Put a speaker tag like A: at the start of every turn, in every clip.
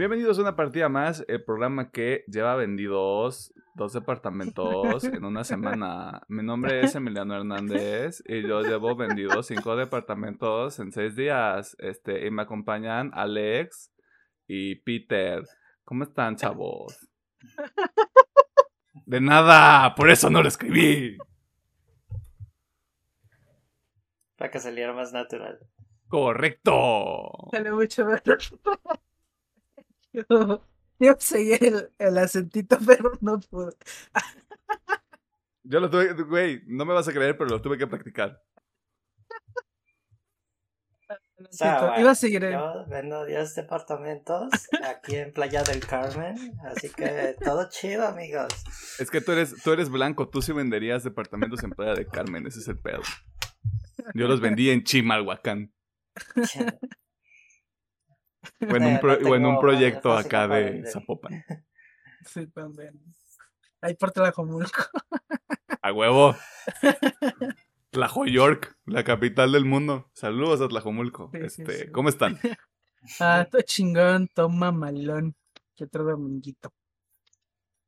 A: Bienvenidos a una partida más, el programa que lleva vendidos dos departamentos en una semana. Mi nombre es Emiliano Hernández y yo llevo vendidos cinco departamentos en seis días. Este, y me acompañan Alex y Peter. ¿Cómo están, chavos? De nada, por eso no lo escribí.
B: Para que saliera más natural.
A: Correcto.
C: Sale mucho mejor. Yo, yo seguí el, el acentito, pero no pude.
A: Yo lo tuve, güey, no me vas a creer, pero lo tuve que practicar.
C: Lo
B: O sea,
C: siento,
B: bueno,
C: Iba a seguir
B: Yo vendo 10 departamentos aquí en Playa del Carmen, así que todo chido, amigos.
A: Es que tú eres, tú eres blanco, tú sí venderías departamentos en Playa de Carmen, ese es el pedo. Yo los vendí en Chimalhuacán. O en un,
B: Eh,
A: pro-
B: no
A: o en un proyecto acá de
B: vender.
A: Zapopan.
C: Sí, también. Ahí por Tlajomulco.
A: A huevo. Tlajoyork, la capital del mundo. Saludos a Tlajomulco.
C: Sí,
A: este,
C: sí.
A: ¿Cómo están?
C: Ah, todo chingón, toma malón. Que otro dominguito.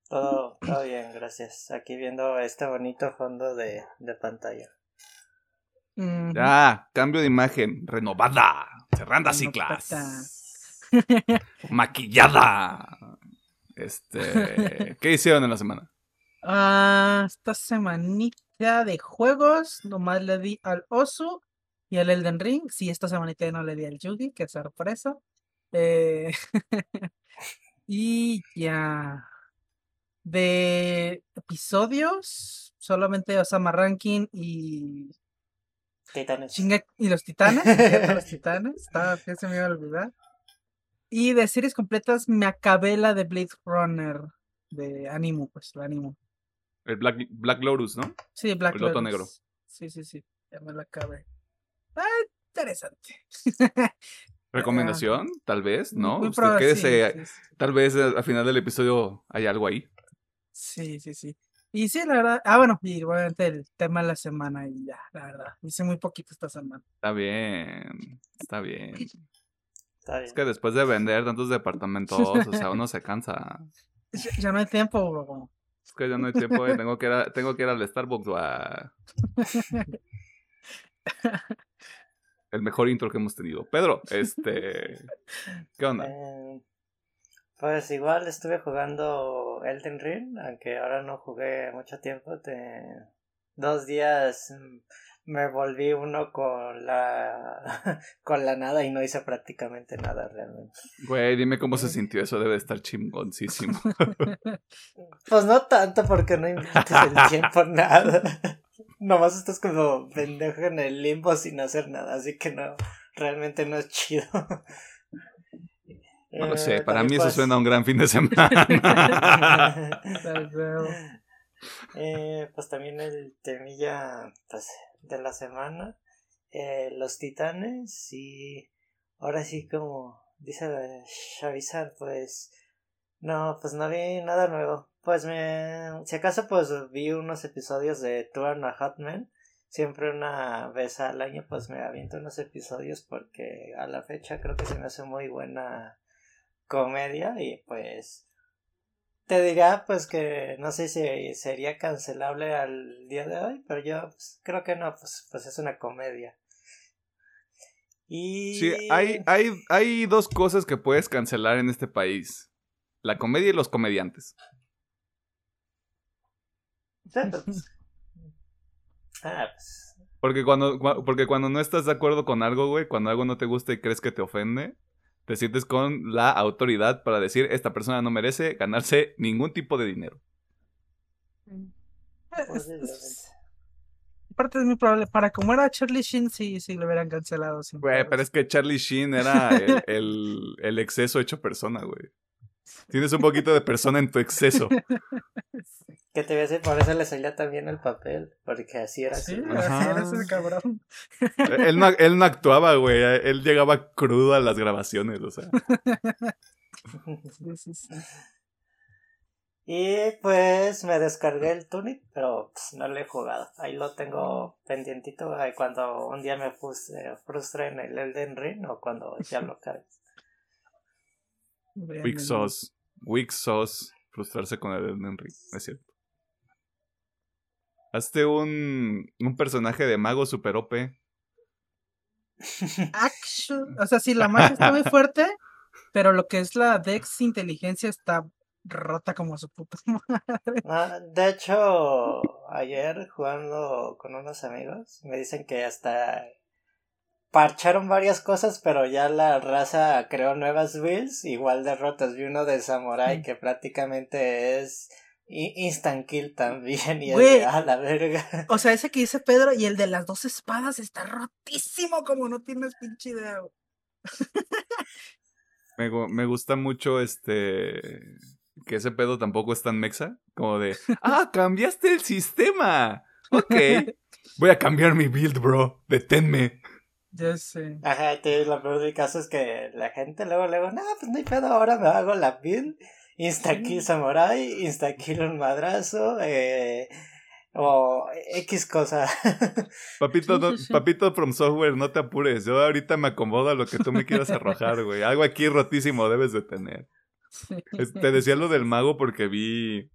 B: Todo, todo bien, gracias. Aquí viendo este bonito fondo de, de pantalla.
A: Ya, cambio de imagen, renovada, cerrando ciclas, maquillada. Este, ¿qué hicieron en la semana?
C: Ah, esta semanita de juegos, nomás le di al Osu y al Elden Ring. Sí, esta semanita ya no le di al Yugi, qué sorpresa. Eh, y ya. De episodios, solamente Osama Ranking y
B: Titanes.
C: Chinga- y los titanes, los titanes, estaba, que se me iba a olvidar. Y de series completas me acabé la de Blade Runner de Animo, pues, la Animo.
A: El Black, Black Lotus, ¿no?
C: Sí, Black
A: El Loto
C: Lotus.
A: Negro.
C: Sí, sí, sí, ya me la acabé. Ah, interesante.
A: ¿Recomendación? Tal vez, ¿no?
C: Muy
A: Usted
C: probable, sí,
A: quédese,
C: sí, sí.
A: tal vez eh, al final del episodio hay algo ahí.
C: Sí, sí, sí. Y sí, la verdad. Ah, bueno, y obviamente el tema de la semana y ya, la verdad. Hice muy poquito esta semana.
A: Está bien, está bien.
B: Está bien.
A: Es que después de vender tantos departamentos, o sea, uno se cansa.
C: Ya, ya no hay tiempo, bro.
A: Es que ya no hay tiempo, eh, tengo que ir, a- tengo que ir al Starbucks o a... El mejor intro que hemos tenido. Pedro, este... ¿Qué onda?
B: Eh, pues igual estuve jugando Elden Ring, aunque ahora no jugué mucho tiempo. de- Dos días mm, me volví uno con la con la nada y no hice prácticamente nada realmente.
A: Güey, dime cómo se sintió eso, debe de estar chingoncísimo.
B: Pues no tanto porque no inviertes el tiempo en nada. Nomás estás como pendejo en el limbo sin hacer nada, así que no, realmente no es chido.
A: No lo
B: Eh,
A: sé, para mí eso
B: pues,
A: suena a un gran fin de semana.
B: Eh, pues también el temilla pues, de la semana. eh, los titanes y ahora sí como dice Shavizar pues no pues no vi nada nuevo pues me si acaso pues vi unos episodios de and a Men siempre una vez al año pues me aviento unos episodios porque a la fecha creo que se me hace muy buena comedia y pues te diría pues que no sé si sería cancelable al día de hoy, pero yo pues, creo que no, pues, pues es una comedia. Y
A: Sí, hay, hay, hay dos cosas que puedes cancelar en este país. La comedia y los comediantes.
B: pues, Ah, pues,
A: Porque cuando, cua- porque cuando no estás de acuerdo con algo, güey, cuando algo no te gusta y crees que te ofende, te sientes con la autoridad para decir, esta persona no merece ganarse ningún tipo de dinero.
C: Es- es- Aparte es muy probable. Para como era Charlie Sheen, sí, sí lo hubieran cancelado. sin
A: Güey, pero es que Charlie Sheen era el, el- el exceso hecho persona, güey. Tienes un poquito de persona en tu exceso.
B: Que te voy a decir, por eso le salía también el papel, porque así era
C: Sí,
B: así.
C: así era ese cabrón.
A: Él no, él no actuaba, güey. Él llegaba crudo a las grabaciones, o sea.
C: Sí, sí, sí.
B: Y pues me descargué el Tunic, pero pues, no lo he jugado. Ahí lo tengo pendientito ahí cuando un día me frustre, frustre en el Elden Ring o cuando ya lo cargue.
A: Weak sauce. Weak sauce. Frustrarse con el Elden Ring. Es cierto. Hazte un, un personaje de mago super OP.
C: Action. O sea, sí, la magia está muy fuerte, pero lo que es la Dex inteligencia está rota como su puta madre.
B: Ah, de hecho, ayer jugando con unos amigos, me dicen que hasta parcharon varias cosas, pero ya la raza creó nuevas builds igual de rotas. Vi uno de Samurai
C: Mm.
B: que prácticamente es instant kill también y es
C: Güey.
B: de, a la verga.
C: O sea, ese que dice Pedro y el de las dos espadas está rotísimo como no tienes pinche idea.
A: Me, me gusta mucho este. Que ese pedo tampoco es tan mexa. Como de. ¡Ah! ¡Cambiaste el sistema! Ok. Voy a cambiar mi build, bro. Deténme.
C: Ya sé.
B: Ajá, te, lo peor del caso es que la gente luego, luego, no, pues no hay pedo, ahora me hago la build. Insta kill samurai, insta kill un madrazo, eh, o X cosa.
A: Papito,
C: Sí,
A: no-
C: sí, sí.
A: papito from software, no te apures. Yo ahorita me acomodo a lo que tú me quieras arrojar, güey. Algo aquí rotísimo debes de tener.
C: Sí.
A: Te decía lo del mago porque vi.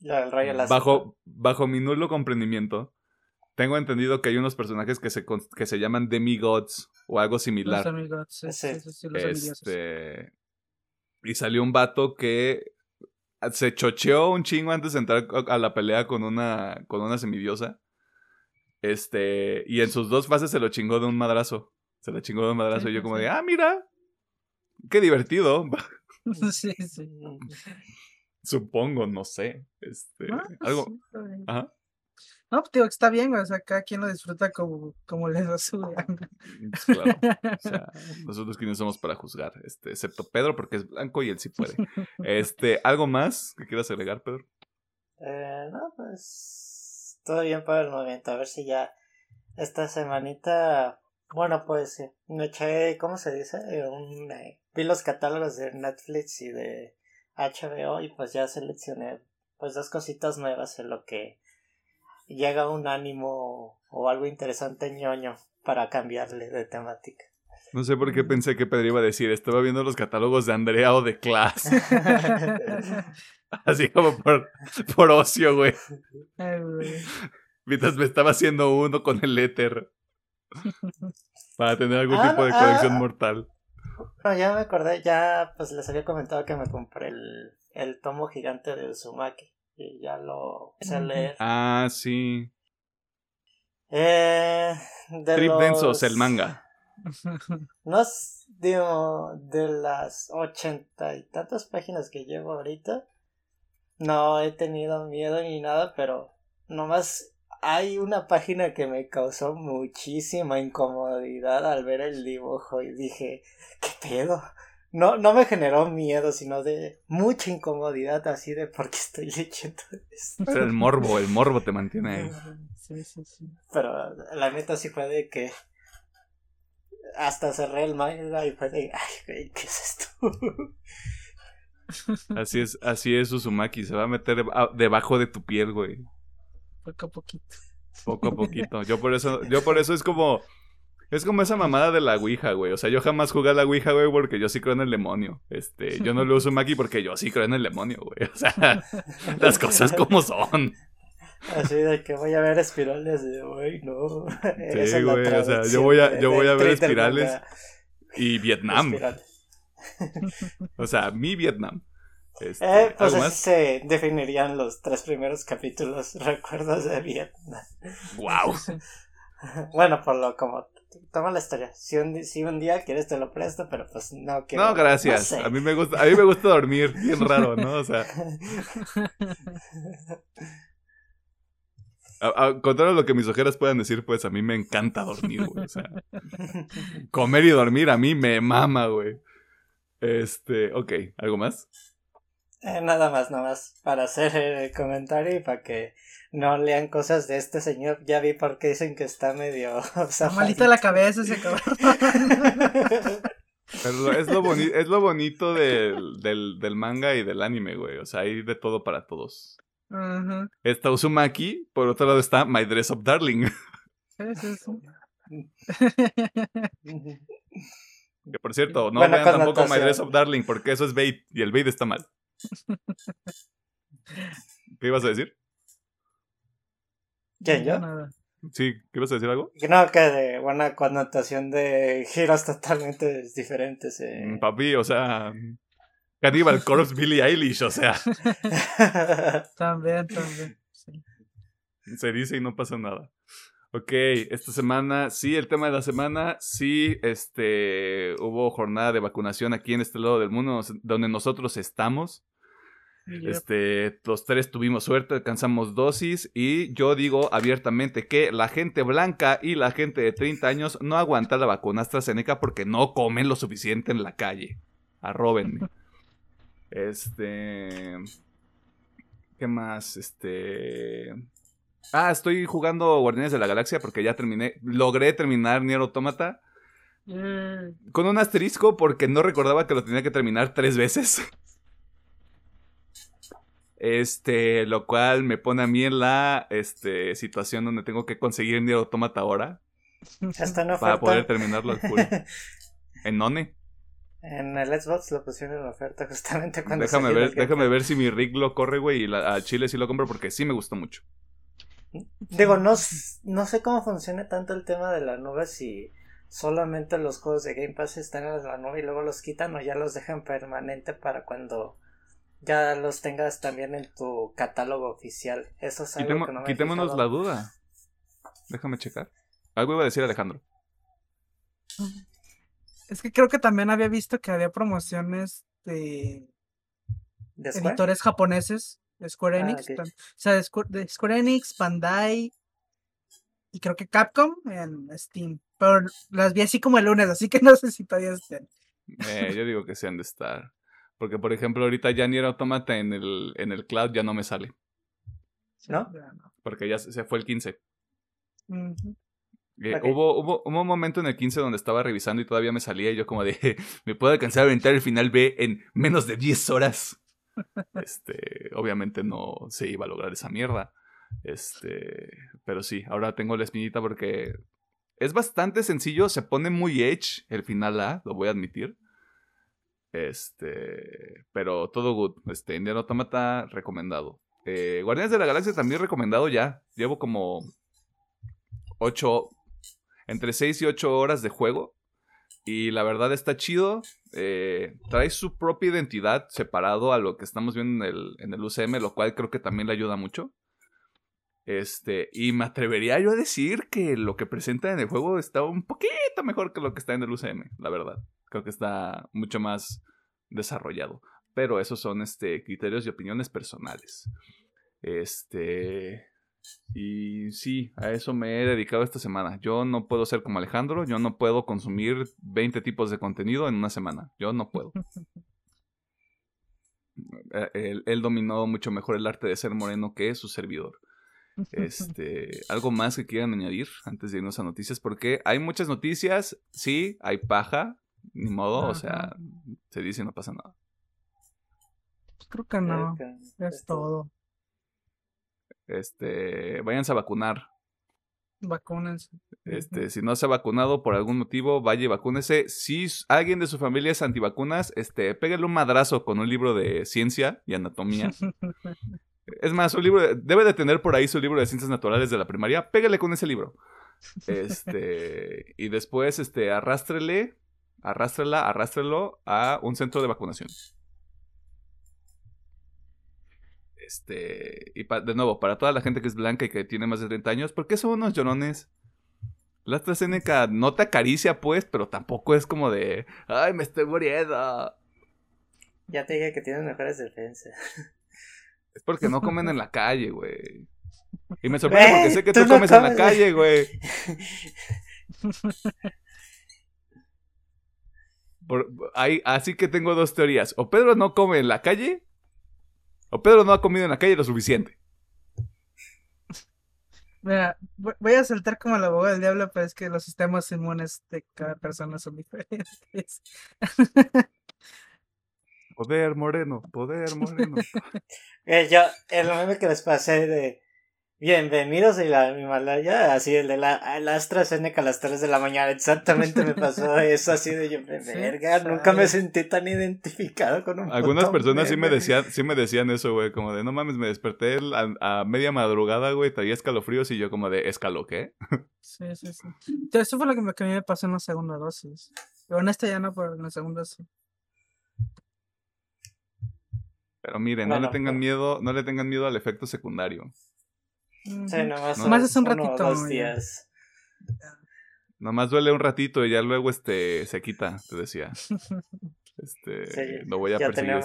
B: Ya, el rayo láser.
A: Bajo, bajo mi nulo comprendimiento, tengo entendido que hay unos personajes que se, con- que se llaman demigods o algo
C: Los
A: similar.
C: amigos, sí,
B: Sí.
C: sí, sí, sí, los.
A: Este. Y salió un vato que se chocheó un chingo antes de entrar a la pelea con una, con una semidiosa. Este. Y en sus dos fases se lo chingó de un madrazo. Se la chingó de un madrazo.
C: Sí,
A: y yo, como
C: sí.
A: de, ah, mira. Qué divertido.
C: Sí, sí.
A: Supongo, no sé. Este.
C: Pues
A: algo.
C: sí.
A: Ajá.
C: No, pues, digo que está bien, o sea, cada quien lo disfruta como, como le da su gana.
A: Pues, claro. O sea, nosotros quienes somos para juzgar. Este, excepto Pedro, porque es blanco y él sí puede. Este, ¿algo más que quieras agregar, Pedro?
B: Eh, no, pues todo bien por el momento. A ver si ya esta semanita, bueno, pues eh, me eché, ¿cómo se dice? Eh, Un, eh, vi los catálogos de Netflix y de HBO y pues ya seleccioné pues dos cositas nuevas en lo que llega un ánimo o algo interesante ñoño para cambiarle de temática.
A: No sé por qué pensé que Pedro iba a decir. Estaba viendo los catálogos de Andrea o de Class. Así como por, por ocio, güey. Mientras me estaba haciendo uno con el éter. Para tener algún
B: Ah,
A: tipo de
B: ah.
A: conexión mortal.
B: No, ya me acordé, ya pues les había comentado que me compré el, el tomo gigante de Uzumaki y ya lo empecé a leer.
A: Ah, sí.
B: Eh, de
A: Trip
B: los-
A: Densos, el manga.
B: No digo, de las ochenta y tantas páginas que llevo ahorita, no he tenido miedo ni nada, pero nomás hay una página que me causó muchísima incomodidad al ver el dibujo y dije, ¿qué pedo? No, no me generó miedo, sino de mucha incomodidad así de por qué estoy leyendo esto.
A: Pero el morbo, el morbo te mantiene ahí.
C: Sí, sí, sí.
B: Pero la neta sí fue de que hasta cerré el manga y fue de, ay, güey, ¿qué es esto?
A: Así es, así es Uzumaki. Se va a meter debajo de tu piel, güey.
C: Poco a poquito.
A: Poco a poquito. Yo por eso, yo por eso es como. Es como esa mamada de la Ouija, güey. O sea, yo jamás jugué a la Ouija, güey, porque yo sí creo en el demonio. Este, yo no lo uso Maki porque yo sí creo en el demonio, güey. O sea, las cosas como son.
B: Así de que voy a ver espirales de, güey, no. La
A: güey, o sea, yo voy a- yo voy a ver espirales. Y Vietnam.
B: espirales.
A: O sea, mi Vietnam. Este,
B: Eh, pues
A: ¿Algo
B: así se definirían los tres primeros capítulos, recuerdos de Vietnam.
A: ¡Wow!
C: Sí, sí.
B: Bueno, por lo como toma la historia. Si un, si un día quieres te lo presto, pero pues no quiero.
A: No, gracias.
B: no sé.
A: A mí me gusta, a mí me gusta dormir, bien raro, ¿no? O sea, a, a- contrario a lo que mis ojeras puedan decir, pues a mí me encanta dormir, güey. O sea, comer y dormir a mí me mama, güey. Este, ok, ¿algo más?
B: Eh, nada más, nada más para hacer el comentario y para que no lean cosas de este señor. Ya vi por qué dicen que está medio
C: Está malita la cabeza ese cabrón.
A: Pero es, lo boni- es lo bonito del, del, del manga y del anime, güey. O sea, hay de todo para todos.
C: Ajá.
A: Está Uzumaki, por otro lado está My Dress Up Darling.
C: Sí.
A: Que por cierto, no vean tampoco My. Dress of Darling, porque eso es bait, y el bait está mal. ¿Qué ibas a decir?
B: ¿Quién, yo?
C: Nada.
A: Sí, ¿qué ibas a decir algo?
B: No, que de buena connotación de giros totalmente diferentes. eh.
A: Mm, Papi, o sea. Cannibal Corpse Billie Eilish, o sea,
C: También, también. sí.
A: se dice y no pasa nada. Ok, esta semana, sí, el tema de la semana, sí, este, hubo jornada de vacunación aquí en este lado del mundo donde nosotros estamos. Este, los tres tuvimos suerte, alcanzamos dosis y yo digo abiertamente que la gente blanca y la gente de 30 años no aguanta la vacuna AstraZeneca porque no comen lo suficiente en la calle. Arróbenme. Este, ¿qué más? Este, ah, estoy jugando Guardianes de la Galaxia porque ya terminé, logré terminar Nier Automata
C: Mm,
A: con un asterisco porque no recordaba que lo tenía que terminar tres veces. Este, lo cual me pone a mí en la este, situación donde tengo que conseguir Nier Automata ahora
B: Está en
A: para
B: oferta.
A: poder terminarlo al full. ¿En None?
B: en el Xbox lo pusieron en oferta justamente cuando
A: Déjame ver, déjame ver si mi rig lo corre, güey, y la- a Chile sí lo compro porque sí me gustó mucho.
B: Digo, no, no sé cómo funciona tanto el tema de la nube si solamente los juegos de Game Pass están en la nube y luego los quitan o ya los dejan permanente para cuando ya los tengas también en tu catálogo oficial. Eso es algo
A: Quitemo-
B: que no me he
A: quitémonos la duda. Déjame checar. Algo iba a decir Alejandro.
C: Es que creo que también había visto que había promociones de editores japoneses de Square
B: Ah,
C: Enix. O sea, de Square, de Square Enix, Bandai y creo que Capcom en Steam. Pero las vi así como el lunes, así que no sé si todavía estén.
A: Eh, yo digo que se han de estar. Porque, por ejemplo, ahorita ya Nier Automata en el, en el cloud ya no me sale.
B: ¿No?
A: Porque ya se fue el 15.
C: Ujú.
A: Eh, hubo, hubo, hubo un momento en el 15 donde estaba revisando y todavía me salía y yo como de, me puedo alcanzar a aventar el final B en menos de 10 horas. Este, obviamente no se iba a lograr esa mierda. Este, pero sí, ahora tengo la espinita porque es bastante sencillo, se pone muy edge el final A, lo voy a admitir. Este, pero todo good. Este, Indian Automata recomendado. Eh, Guardianes de la Galaxia también recomendado ya. Llevo como 8, entre 6 y 8 horas de juego. Y la verdad está chido. eh, trae su propia identidad separado a lo que estamos viendo en el, en el UCM, lo cual creo que también le ayuda mucho. Este, y me atrevería yo a decir que lo que presenta en el juego está un poquito mejor que lo que está en el UCM, la verdad. Creo que está mucho más desarrollado. Pero esos son este, criterios y opiniones personales. Este. Y sí, a eso me he dedicado esta semana. Yo no puedo ser como Alejandro, yo no puedo consumir 20 tipos de contenido en una semana. Yo no puedo. Él, él dominó mucho mejor el arte de ser moreno que su servidor. Este, algo más que quieran añadir antes de irnos a noticias, porque hay muchas noticias, sí, hay paja, ni modo, o sea, se dice y no pasa nada.
C: Creo que no,
B: Creo que
C: es todo.
A: Este, váyanse a vacunar.
C: Vacúnense.
A: Este, si no se ha vacunado por algún motivo, vaya y vacúnese. Si alguien de su familia es antivacunas, este, pégale un madrazo con un libro de ciencia y anatomía. Es más, un libro de- debe de tener por ahí su libro de ciencias naturales de la primaria. Pégale con ese libro. Este, y después, este, arrástrele, arrástrela, arrástrelo a un centro de vacunación. Este, y de nuevo, para toda la gente que es blanca y que tiene más de 30 años, ¿por qué son unos llorones? La AstraZeneca no te acaricia, pues, pero tampoco es como de, ay, me estoy muriendo.
B: Ya te dije que tienes mejores defensas.
A: Es porque no comen en la calle, güey. Y me sorprende porque sé que
B: tú no
A: comes en la
B: comes,
A: calle, güey. Por- hay- así que tengo dos teorías. O Pedro no come en la calle, o Pedro no ha comido en la calle lo suficiente.
C: Mira, vo- voy a saltar como el abogado del diablo, pero es que los sistemas inmunes de cada persona son diferentes.
A: Poder moreno, poder moreno.
B: Eh, yo, el meme que les pasé de Bienvenidos a la Himalaya, así el de la el AstraZeneca a las 3 de la mañana, exactamente me pasó eso, así de yo, verga, nunca me sentí tan identificado con un
A: Algunas personas sí me decían, sí me decían eso, güey, como de, no mames, me desperté a, media madrugada, güey, traía escalofríos y yo como de, ¿escalo qué?
C: Sí, sí, sí. Eso fue lo que, me, que a mí me pasó en la segunda dosis. Pero en esta ya no, pero en la segunda sí.
A: Pero miren, no le tengan miedo, no le tengan miedo al efecto secundario.
B: Sí, nomás,
C: nomás es un ratito.
B: Dos días.
A: Nomás duele un ratito y ya luego este se quita, te decía. Este, lo voy a
B: ya tenemos,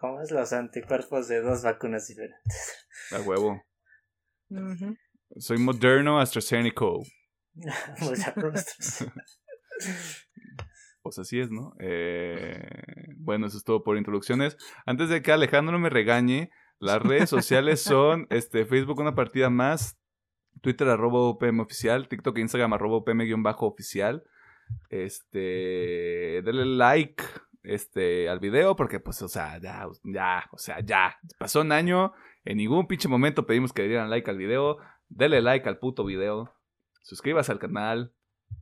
B: ¿cómo es? Los anticuerpos de dos vacunas diferentes.
A: A huevo. Soy moderno AstraZeneca. pues así es, ¿no? Eh, bueno, eso es todo por introducciones. Antes de que Alejandro me regañe, las redes sociales son este, Facebook una partida más, Twitter arroba UPM oficial, TikTok e Instagram arroba UPM-oficial. Este, denle like este, al video porque pues, o sea, ya, ya, o sea, ya. Pasó un año, en ningún pinche momento pedimos que dieran like al video. Denle like al puto video. Suscríbase al canal.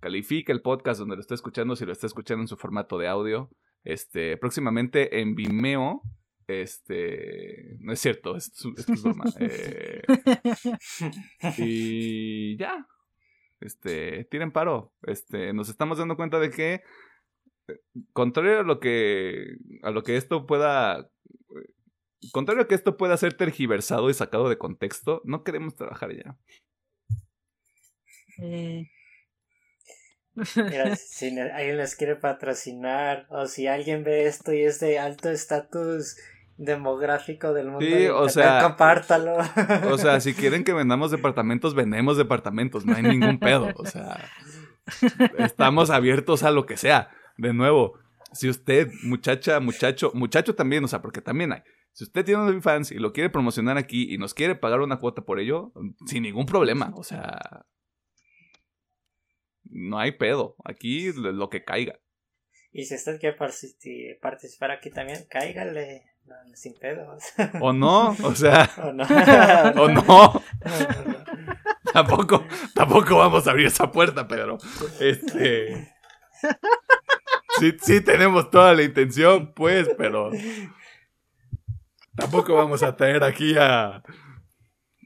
A: Califique el podcast donde lo está escuchando si lo está escuchando en su formato de audio. Este, próximamente en Vimeo este, no es cierto, esto, es broma. Eh, y ya, este, tiren paro. Este, nos estamos dando cuenta de que, eh, contrario a lo que, a lo que esto pueda, contrario a que esto pueda ser tergiversado y sacado de contexto, no queremos trabajar ya.
B: Eh. si alguien les quiere patrocinar o si alguien ve esto y es de alto estatus demográfico del mundo.
A: Sí, o sea,
B: compártalo.
A: O sea, si quieren que vendamos departamentos, vendemos departamentos, no hay ningún pedo. O sea, estamos abiertos a lo que sea. De nuevo, si usted, muchacha, muchacho, muchacho también, o sea, porque también hay. Si usted tiene un fans y lo quiere promocionar aquí y nos quiere pagar una cuota por ello, sin ningún problema. O sea, no hay pedo. Aquí lo que caiga.
B: Y si usted quiere participar aquí también, cáigale sin pedos.
A: O no, o sea. O no. tampoco, tampoco vamos a abrir esa puerta, Pedro. Este. Sí, sí tenemos toda la intención, pues, pero. Tampoco vamos a traer aquí a.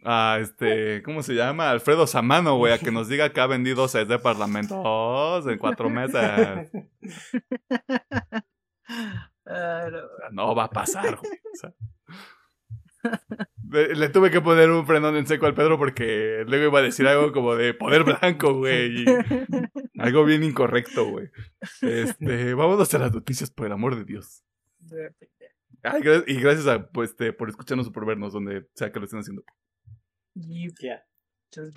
A: A este. ¿Cómo se llama? Alfredo Samano, güey, a que nos diga que ha vendido seis de parlamentos en cuatro meses. no. va a pasar, le, tuve que poner un frenón en seco al Pedro porque luego iba a decir algo como de poder blanco, güey. algo bien incorrecto, güey. Este, vámonos a las noticias, por el amor de Dios. y gracias a, pues, este, por escucharnos o por vernos, donde sea que lo estén haciendo.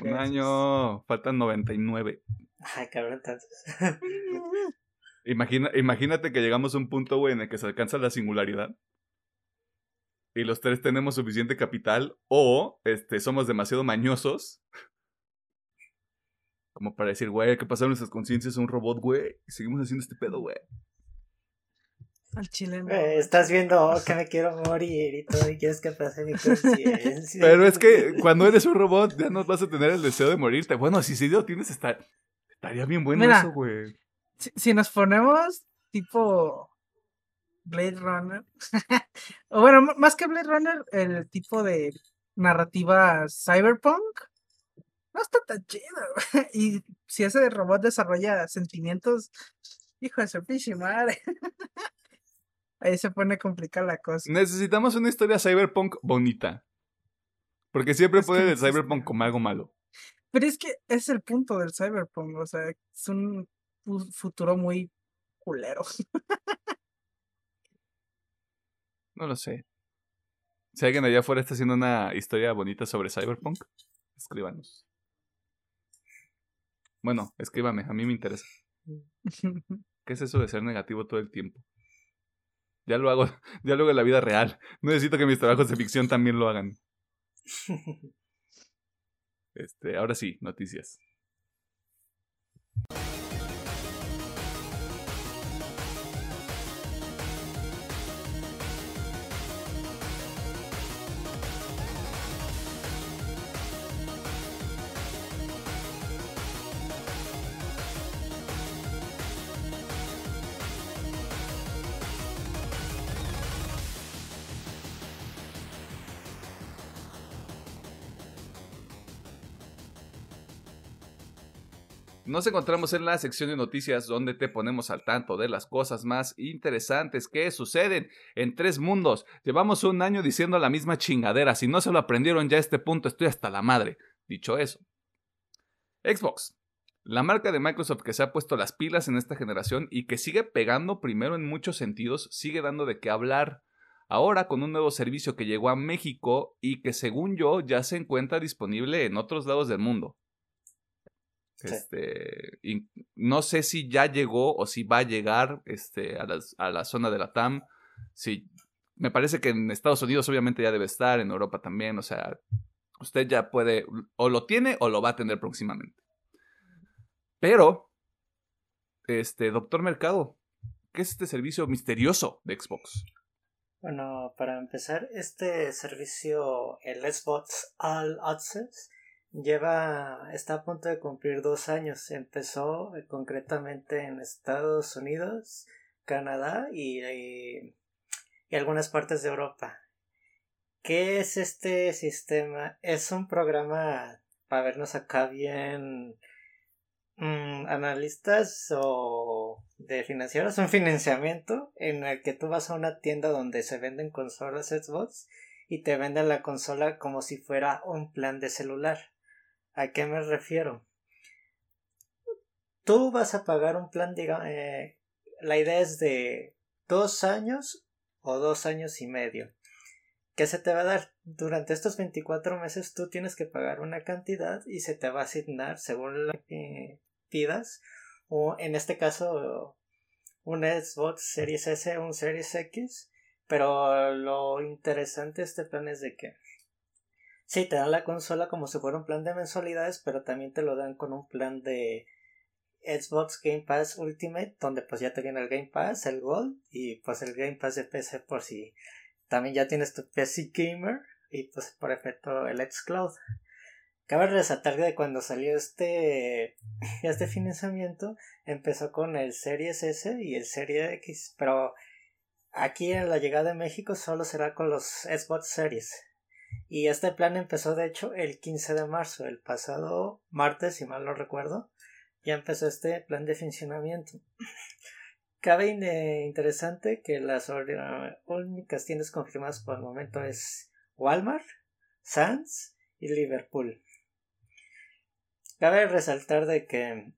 A: Un año, faltan 99.
B: Ay, cabrón,
A: Imagina, imagínate que llegamos a un punto, güey, en el que se alcanza la singularidad. Y los tres tenemos suficiente capital. O este, somos demasiado mañosos. Como para decir, güey, que pasaron nuestras conciencias a un robot, güey. Y seguimos haciendo este pedo, güey.
C: Al chileno.
B: estás viendo que me quiero morir y todo, y quieres que pase mi conciencia.
A: Pero es que cuando eres un robot ya no vas a tener el deseo de morirte. Bueno, si sí lo tienes, está... estaría bien bueno eso, güey
C: si, nos ponemos tipo Blade Runner, o bueno, más que Blade Runner, el tipo de narrativa cyberpunk, no está tan chido. y si ese robot desarrolla sentimientos, hijo de su pinche madre. Ahí se pone complicada la cosa.
A: Necesitamos una historia cyberpunk bonita. Porque siempre puede el cyberpunk como algo malo.
C: Pero es que es el punto del cyberpunk. O sea, es un futuro muy culero.
A: no lo sé. Si alguien allá afuera está haciendo una historia bonita sobre Cyberpunk, escríbanos. Bueno, escríbame, a mí me interesa. ¿Qué es eso de ser negativo todo el tiempo? Ya lo hago, ya lo hago en la vida real. No necesito que mis trabajos de ficción también lo hagan. Este, ahora sí, noticias. Nos encontramos en la sección de noticias donde te ponemos al tanto de las cosas más interesantes que suceden en tres mundos. Llevamos un año diciendo la misma chingadera. Si no se lo aprendieron ya a este punto, estoy hasta la madre. Dicho eso. Xbox. La marca de Microsoft que se ha puesto las pilas en esta generación y que sigue pegando primero en muchos sentidos, sigue dando de qué hablar. Ahora con un nuevo servicio que llegó a México y que según yo ya se encuentra disponible en otros lados del mundo. Este, y no sé si ya llegó o si va a llegar este, a, a la zona de la TAM. Si, me parece que en Estados Unidos obviamente ya debe estar, en Europa también, o sea, usted ya puede, o lo tiene o lo va a tener próximamente. Pero, este, doctor Mercado, ¿qué es este servicio misterioso de Xbox?
B: Bueno, para empezar, este servicio, el Xbox All Access, lleva, está a punto de cumplir dos años. Empezó eh, concretamente en Estados Unidos, Canadá y, y, algunas partes de Europa. ¿Qué es este sistema? Es un programa para vernos acá bien mm, analistas o de financieros, un financiamiento en el que tú vas a una tienda donde se venden consolas Xbox y te venden la consola como si fuera un plan de celular. ¿A qué me refiero? Tú vas a pagar un plan, digamos, eh, la idea es de dos años o dos años y medio. ¿Qué se te va a dar? Durante estos 24 meses tú tienes que pagar una cantidad y se te va a asignar según la que pidas. O en este caso, un Xbox Series S, un Series X. Pero lo interesante de este plan es de que Sí, te dan la consola como si fuera un plan de mensualidades, pero también te lo dan con un plan de Xbox Game Pass Ultimate, donde pues ya te viene el Game Pass, el Gold y pues el Game Pass de PC por si también ya tienes tu PC Gamer y pues por efecto el Xcloud. Cabe resaltar que cuando salió este, este financiamiento empezó con el Series S y el Series X, pero aquí en la llegada de México solo será con los Xbox Series. Y este plan empezó de hecho el 15 de marzo, el pasado martes, si mal no recuerdo, ya empezó este plan de funcionamiento. Cabe interesante que las únicas tiendas confirmadas por el momento es Walmart, Sands y Liverpool. Cabe resaltar de que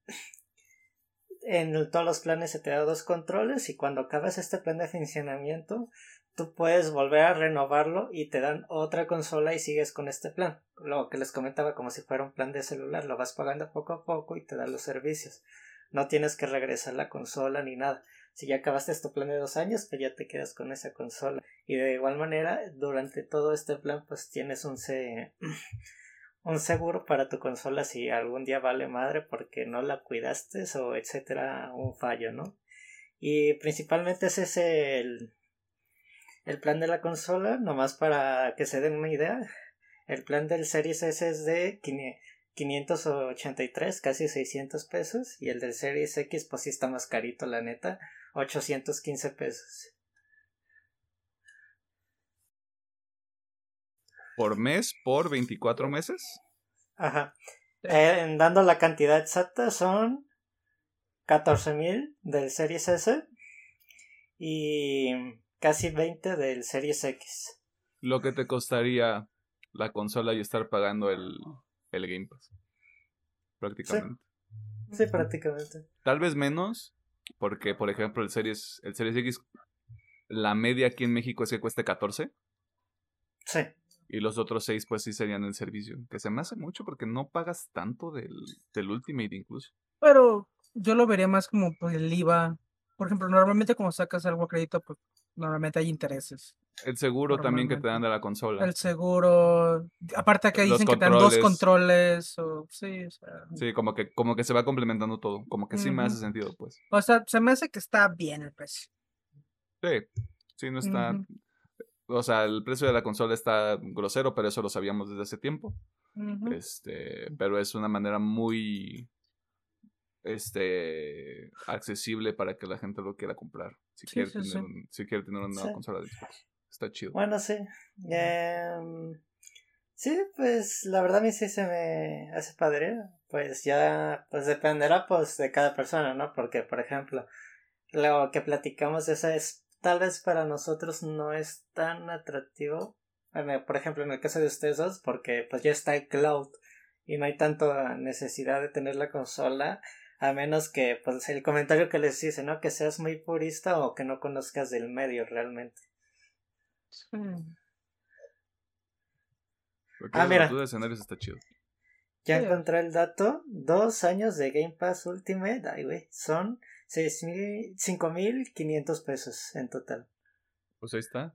B: en todos los planes se te da dos controles y cuando acabas este plan de funcionamiento tú puedes volver a renovarlo y te dan otra consola y sigues con este plan. Lo que les comentaba como si fuera un plan de celular, lo vas pagando poco a poco y te dan los servicios. No tienes que regresar la consola ni nada. Si ya acabaste tu plan de dos años, pues ya te quedas con esa consola. Y de igual manera, durante todo este plan, pues tienes un, un seguro para tu consola si algún día vale madre porque no la cuidaste o etcétera, un fallo, ¿no? Y principalmente ese es el, el plan de la consola, nomás para que se den una idea, el plan del Series S es de 583, casi 600 pesos, y el del Series X pues sí está más carito, la neta, 815 pesos.
A: ¿Por mes? ¿Por 24 meses?
B: Ajá. Eh, dando la cantidad exacta son 14.000 del Series S y casi 20 del Series X.
A: Lo que te costaría la consola y estar pagando el, el Game Pass. Prácticamente.
B: Sí. prácticamente.
A: Tal vez menos, porque por ejemplo el Series, el Series X, la media aquí en México es que cueste 14.
B: Sí.
A: Y los otros 6 pues sí serían el servicio. Que se me hace mucho porque no pagas tanto del, del Ultimate incluso.
C: Pero yo lo vería más como pues, el IVA. Por ejemplo, normalmente como sacas algo a crédito, pues normalmente hay intereses.
A: El seguro también que te dan de la consola.
C: El seguro, aparte que dicen que te dan dos controles, o, sí, o sea.
A: Sí, como que, como que se va complementando todo, como que sí me hace sentido, pues.
C: O sea, se me hace que está bien el precio.
A: Sí, sí, no está... O sea, el precio de la consola está grosero, pero eso lo sabíamos desde hace tiempo. Este, pero es una manera muy este accesible para que la gente lo quiera comprar. Si, quiere, tener si quiere tener una nueva consola de Xbox. Está chido.
B: Bueno, sí. Em, Sí, pues la verdad a mí sí se me hace padre. Pues ya, pues dependerá pues de cada persona, ¿no? Porque, por ejemplo, lo que platicamos esa es tal vez para nosotros no es tan atractivo. Por ejemplo, en el caso de ustedes dos, porque pues ya está el cloud y no hay tanta necesidad de tener la consola, a menos que pues el comentario que les dice, ¿no? Que seas muy purista o que no conozcas del medio realmente.
A: ah, mira. de escenarios está chido.
B: Ya encontré el dato. Dos años de Game Pass Ultimate. Ay, güey. Son cinco mil quinientos pesos en total.
A: Pues ahí está.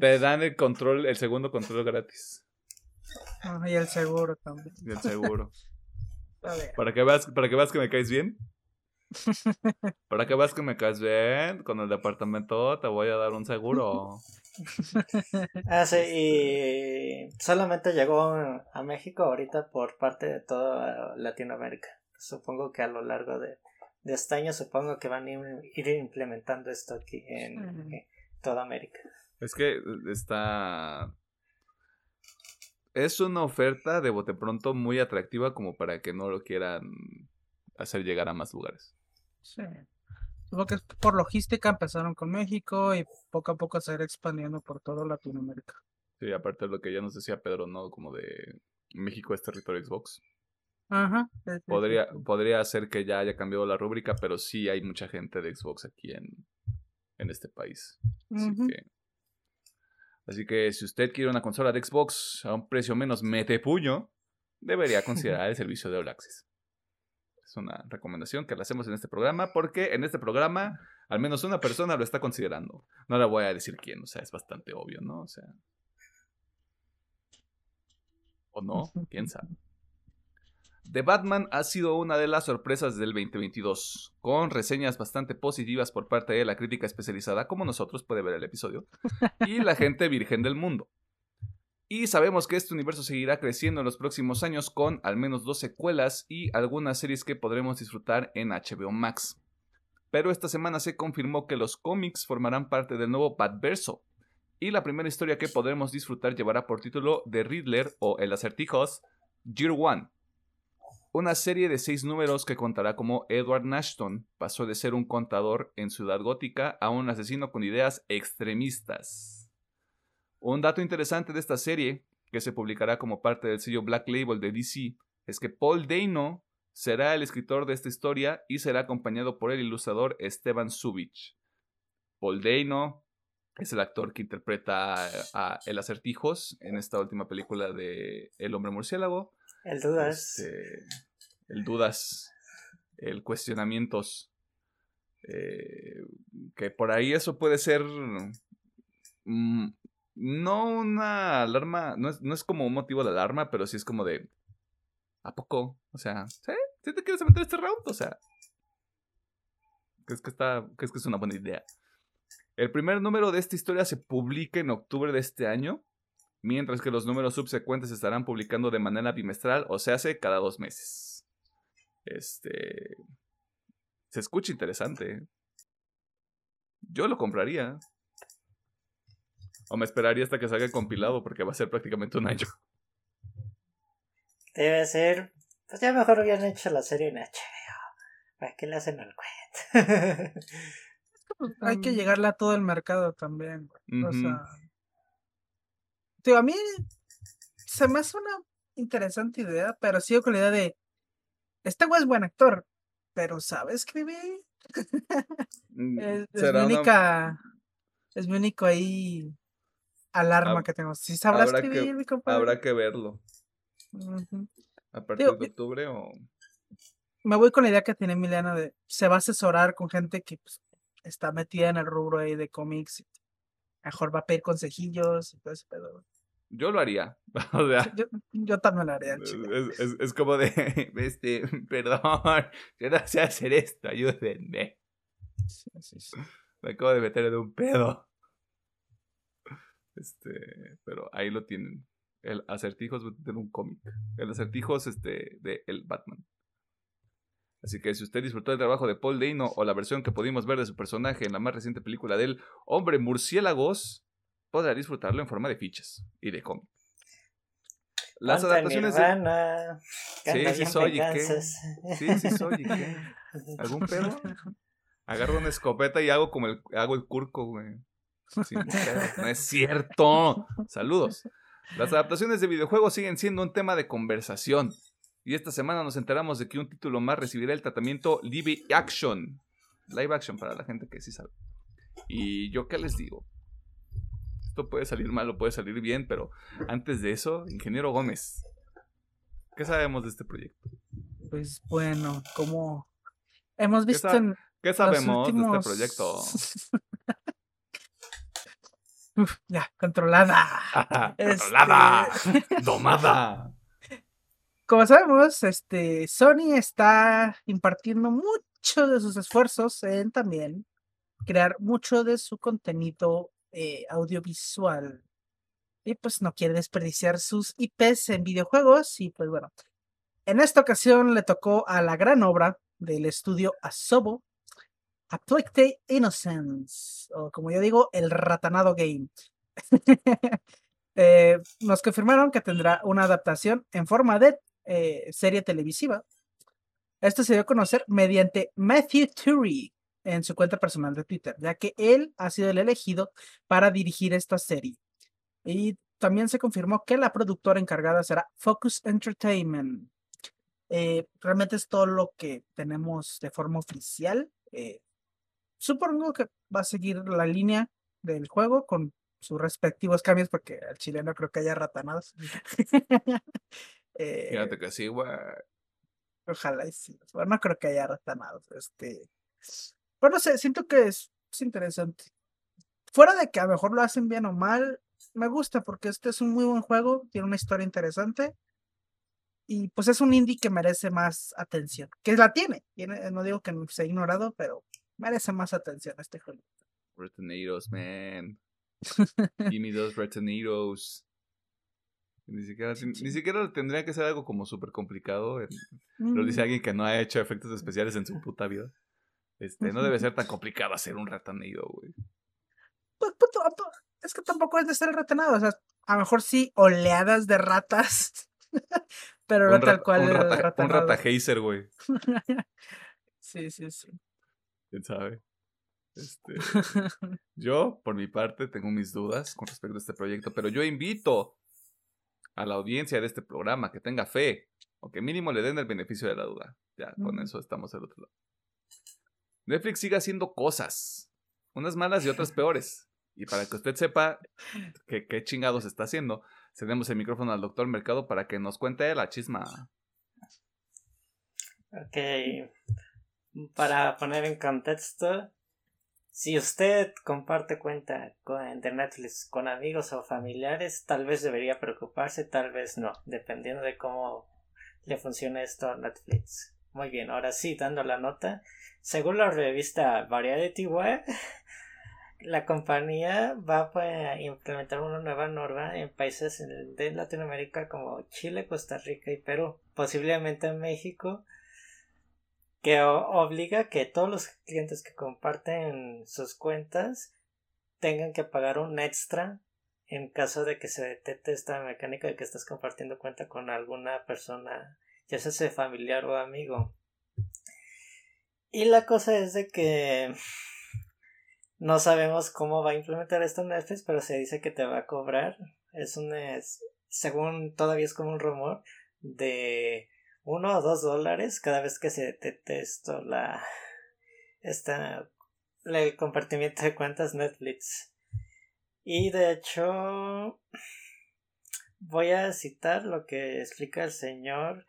A: Te dan el control, el segundo control gratis.
C: Ah, y el seguro también.
A: Y el seguro. para que veas, para que veas que me caes bien. para que veas que me caes bien, con el departamento te voy a dar un seguro.
B: ah, sí, y solamente llegó a México ahorita por parte de toda Latinoamérica. Supongo que a lo largo de, este año supongo que van a ir implementando esto aquí en, toda América.
A: Es que está... Es una oferta de bote pronto muy atractiva como para que no lo quieran hacer llegar a más lugares.
C: Sí. Supongo que por logística empezaron con México y poco a poco se irá expandiendo por toda Latinoamérica.
A: Sí, aparte de lo que ya nos decía Pedro, ¿no? Como de México es territorio Xbox.
C: Ajá.
A: Podría, podría ser que ya haya cambiado la rúbrica, pero sí hay mucha gente de Xbox aquí en, en este país. Así, que, así que si usted quiere una consola de Xbox a un precio menos mete puño, debería considerar el servicio de All Access. Es una recomendación que le hacemos en este programa porque en este programa al menos una persona lo está considerando. No le voy a decir quién, o sea, es bastante obvio, ¿no? O sea... ¿O no? ¿Quién sabe? The Batman ha sido una de las sorpresas del 2022, con reseñas bastante positivas por parte de la crítica especializada, como nosotros puede ver el episodio, y la gente virgen del mundo. Y sabemos que este universo seguirá creciendo en los próximos años con al menos dos secuelas y algunas series que podremos disfrutar en HBO Max. Pero esta semana se confirmó que los cómics formarán parte del nuevo Batverso. Y la primera historia que podremos disfrutar llevará por título The Riddler o El Acertijos, Year One. Una serie de seis números que contará como Edward Nashton pasó de ser un contador en Ciudad Gótica a un asesino con ideas extremistas. Un dato interesante de esta serie, que se publicará como parte del sello Black Label de DC, es que Paul Dano será el escritor de esta historia y será acompañado por el ilustrador Esteban Subich. Paul Dano es el actor que interpreta a El Acertijos en esta última película de El Hombre Murciélago.
B: El Dudas.
A: Este, el Dudas. El Cuestionamientos. Eh, que por ahí eso puede ser mm, no una alarma, no es, no es como un motivo de alarma, pero sí es como de, ¿a poco? O sea, ¿sí? ¿Sí te quieres meter este round? O sea, ¿crees que, está, ¿crees que es una buena idea? El primer número de esta historia se publica en octubre de este año, mientras que los números subsecuentes estarán publicando de manera bimestral, o sea, hace cada dos meses. Este... Se escucha interesante. ¿eh? Yo lo compraría. O me esperaría hasta que salga compilado porque va a ser prácticamente un año.
B: Debe ser. Pues ya mejor hubieran hecho la serie en HBO. ¿Para qué le hacen el cuento?
C: Hay que llegarle a todo el mercado también. O sea. Tío, a mí se me hace una interesante idea, pero sigo con la idea de. Este güey es buen actor, pero ¿sabe escribir? Mm, es, es mi única. Es mi único ahí alarma que tengo. Si sabrá escribir, mi compadre.
A: Habrá que verlo. A partir de octubre o.
C: Me voy con la idea que tiene Milena de se va a asesorar con gente que pues, está metida en el rubro ahí de cómics. Mejor va a pedir consejillos y todo ese pedo.
A: Yo lo haría. O sea,
C: yo, también lo haría.
A: Es, es, como de, este, perdón, yo no sé hacer esto, ayúdenme. Me acabo de meter en un pedo. Este, pero ahí lo tienen. El acertijos de un cómic. El acertijos este, de el Batman. Así que si usted disfrutó del trabajo de Paul Dano o la versión que pudimos ver de su personaje en la más reciente película del Hombre Murciélagos, podrá disfrutarlo en forma de fichas y de cómic. Las adaptaciones de... Sí, sí soy, ¿y qué? Sí, sí soy, ¿y qué? ¿Algún pedo? Agarro una escopeta y hago como el, hago el curco, güey. No es cierto. Saludos. Las adaptaciones de videojuegos siguen siendo un tema de conversación. Y esta semana nos enteramos de que un título más recibirá el tratamiento live action. Live action para la gente que sí sabe. Y yo qué les digo. Esto puede salir mal o puede salir bien, pero antes de eso, ingeniero Gómez. ¿Qué sabemos de este proyecto?
C: Pues bueno, como hemos
A: ¿Qué
C: visto
A: sa-
C: en
A: ¿Qué
C: los
A: sabemos de este proyecto?
C: Uf, ya, controlada.
A: ¡Controlada!
C: Este,
A: ¡Domada!
C: Como sabemos, este, Sony está impartiendo mucho de sus esfuerzos en también crear mucho de su contenido eh, audiovisual. Y pues no quiere desperdiciar sus IPs en videojuegos. Y pues bueno, en esta ocasión le tocó a la gran obra del estudio Asobo, Afflicted Innocence, o como yo digo, el Ratanado Game. Eh, nos confirmaron que tendrá una adaptación en forma de eh, serie televisiva. Esto se dio a conocer mediante Matthew Turi en su cuenta personal de Twitter, ya que él ha sido el elegido para dirigir esta serie. Y también se confirmó que la productora encargada será Focus Entertainment. Eh, realmente es todo lo que tenemos de forma oficial. Eh, supongo que va a seguir la línea del juego con sus respectivos cambios, porque al chileno creo que haya ratanados. Eh,
A: Fíjate que sí, güey.
C: Ojalá y sí. Bueno, no creo que haya ratanados. Este. Bueno, no sé, siento que es, es interesante. Fuera de que a lo mejor lo hacen bien o mal, me gusta porque este es un muy buen juego, tiene una historia interesante. Y pues es un indie que merece más atención. Que la tiene. no digo que se ha ignorado, pero merece más atención este juego.
A: Retenidos, man. Give me those retenidos. Ni siquiera,
C: Sí,
A: ni siquiera tendría que ser algo como súper complicado. Lo dice
C: Mm,
A: alguien que no ha hecho efectos especiales en su puta vida. Este, no debe ser tan complicado hacer un ratanillo, güey.
C: pues, pues, tampo- es que tampoco es de ser retenado. O sea, a lo mejor sí oleadas de ratas. pero no
A: Un,
C: tal cual
A: un rata, un
C: ratanado.
A: rata güey.
C: sí, sí, sí.
A: ¿Quién sabe? Este, yo, por mi parte, tengo mis dudas con respecto a este proyecto, pero yo invito a la audiencia de este programa que tenga fe, o que mínimo le den el beneficio de la duda. Ya, con eso estamos al otro lado. Netflix sigue haciendo cosas, unas malas y otras peores. Y para que usted sepa que- qué chingados está haciendo, cedemos el micrófono al doctor Mercado para que nos cuente la chisma.
B: Ok. Para poner en contexto, si usted comparte cuenta con, de Netflix con amigos o familiares, tal vez debería preocuparse, tal vez no, dependiendo de cómo le funcione esto a Netflix. Muy bien, ahora sí, dando la nota. Según la revista Variety Web, la compañía va a implementar una nueva norma en países de Latinoamérica como Chile, Costa Rica y Perú, posiblemente en México, que obliga que todos los clientes que comparten sus cuentas tengan que pagar un extra en caso de que se detecte esta mecánica de que estás compartiendo cuenta con alguna persona, ya sea familiar o amigo. Y la cosa es de que no sabemos cómo va a implementar esto Netflix, pero se dice que te va a cobrar. Es un, es- según todavía es como un rumor, de uno o dos dólares cada vez que se detecte esto, la, esta, el compartimiento de cuentas Netflix. Y de hecho, voy a citar lo que explica el señor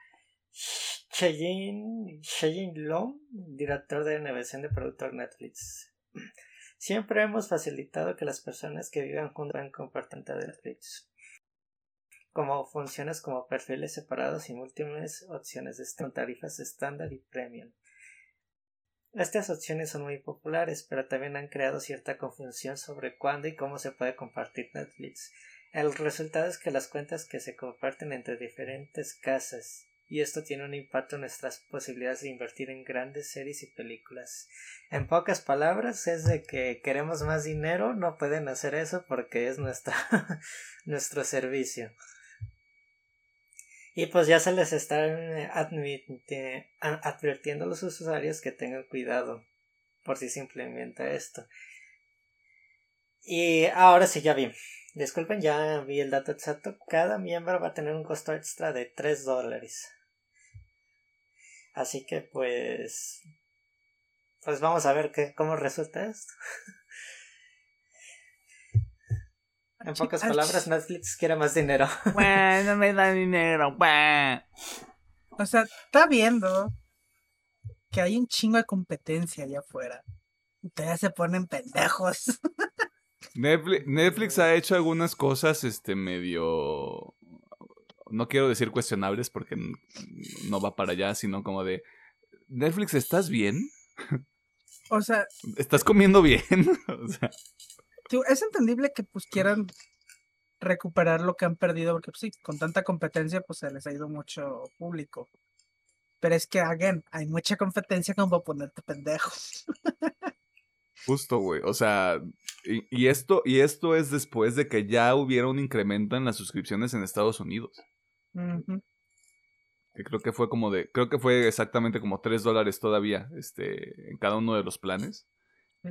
B: Cheyenne, Cheyenne Long, director de innovación de productor Netflix. Siempre hemos facilitado que las personas que vivan juntos puedan compartir Netflix. Como funciones como perfiles separados y múltiples opciones de tarifas estándar y premium. Estas opciones son muy populares, pero también han creado cierta confusión sobre cuándo y cómo se puede compartir Netflix. El resultado es que las cuentas que se comparten entre diferentes casas, y esto tiene un impacto en nuestras posibilidades de invertir en grandes series y películas. En pocas palabras, es de que queremos más dinero, no pueden hacer eso porque es nuestra, nuestro servicio. Y pues ya se les está eh, advirtiendo a los usuarios que tengan cuidado por si se implementa esto. Y ahora sí, ya vi. Disculpen, ya vi el dato exacto. Cada miembro va a tener un costo extra de 3 dólares. Así que pues... Pues vamos a ver qué, cómo resulta esto. En pocas palabras, Netflix quiere más dinero.
A: Bueno, me da dinero.
C: O sea, está viendo que hay un chingo de competencia allá afuera. Ustedes se ponen pendejos.
A: Netflix, ha hecho algunas cosas, este, medio. No quiero decir cuestionables porque no va para allá, sino como de. Netflix, ¿estás bien?
C: O sea.
A: ¿Estás comiendo bien? o sea
C: es entendible que pues quieran recuperar lo que han perdido, porque pues, sí, con tanta competencia pues se les ha ido mucho público. Pero es que, again, hay mucha competencia como para ponerte pendejo.
A: Justo, güey. O sea, y, esto, y esto es después de que ya hubiera un incremento en las suscripciones en Estados Unidos. Que creo que fue como de, creo que fue exactamente como 3 dólares todavía, este, en cada uno de los planes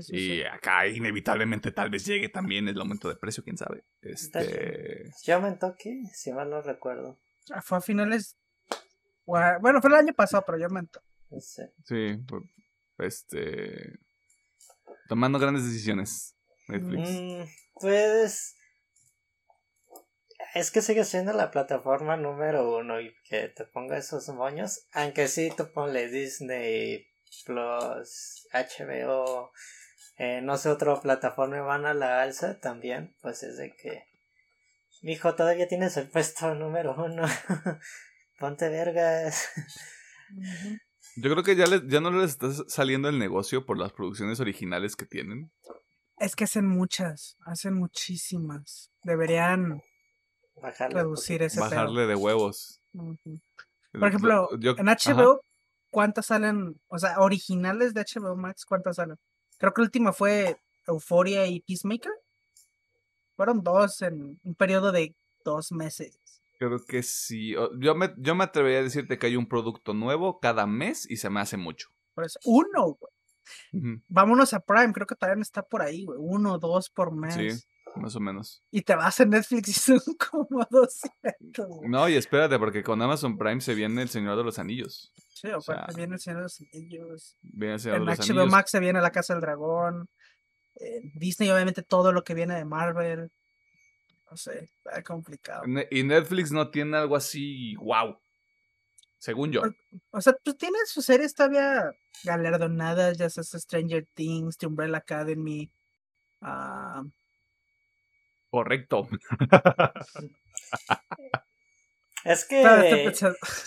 A: y acá inevitablemente tal vez llegue también el aumento de precio, quién sabe. Este...
B: Ya aumentó aquí, si mal no recuerdo.
C: Ah, fue a finales. Bueno, fue el año pasado, pero ya aumentó.
B: Sí.
A: Sí, este. Tomando grandes decisiones. Netflix.
B: Mm, pues. Es que sigue siendo la plataforma número uno y que te ponga esos moños. Aunque sí, tú ponle Disney Plus, HBO, eh, no sé, otra plataforma van a la alza también, pues es de que, hijo, todavía tienes el puesto número uno, ponte vergas.
A: Yo creo que ya, ya no les está saliendo el negocio por las producciones originales que tienen.
C: Es que hacen muchas, hacen muchísimas. Deberían reducir ese
A: Bajarle de huevos.
C: Por ejemplo, en HBO, ¿cuántas salen? O sea, originales de HBO Max, ¿cuántas salen? Creo que la última fue Euphoria y Peacemaker. Fueron dos en un periodo de dos meses.
A: Creo que sí. Yo me, yo me atrevería a decirte que hay un producto nuevo cada mes y se me hace mucho.
C: Por eso, uno, güey. Vámonos a Prime, creo que también está por ahí, güey. Uno, dos por mes. Sí,
A: más o menos.
C: Y te vas a Netflix y son como 200.
A: No, y espérate, porque con Amazon Prime se viene El Señor de los Anillos.
C: Sí, o, sea, viene el Señor de los Anillos.
A: Viene el Señor
C: en
A: de los
C: HBO
A: Anillos.
C: Max se viene La Casa del Dragón. Disney, obviamente, todo lo que viene de Marvel. No sé, está complicado.
A: Y Netflix no tiene algo así, wow. Según yo.
C: O, sea, pues tiene sus series todavía galardonadas, ya sea Stranger Things, The Umbrella Academy. Uh...
A: Correcto.
B: Es que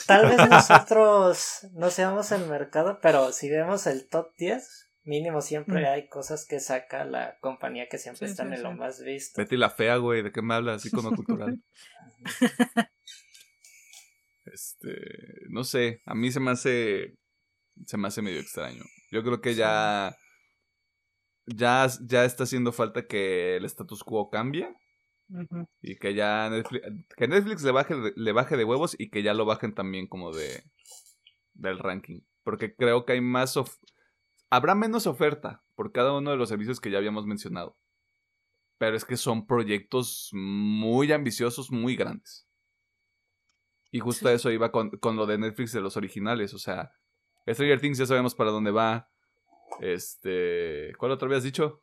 B: tal vez nosotros no seamos el mercado, pero si vemos el top 10, mínimo siempre mm. hay cosas que saca la compañía que siempre están en lo más visto.
A: Betty la fea, güey, ¿de qué me hablas? Icono cultural. este, no sé, a mí se me hace se me hace medio extraño. Yo creo que ya ya ya está haciendo falta que el status quo cambie y que ya Netflix, que Netflix le baje, le baje de huevos y que ya lo bajen también como de del ranking. Porque creo que hay más habrá menos oferta por cada uno de los servicios que ya habíamos mencionado. Pero es que son proyectos muy ambiciosos, muy grandes. Y justo eso iba con, con, lo de Netflix de los originales. O sea, Stranger Things ya sabemos para dónde va. Este. ¿Cuál otro habías dicho?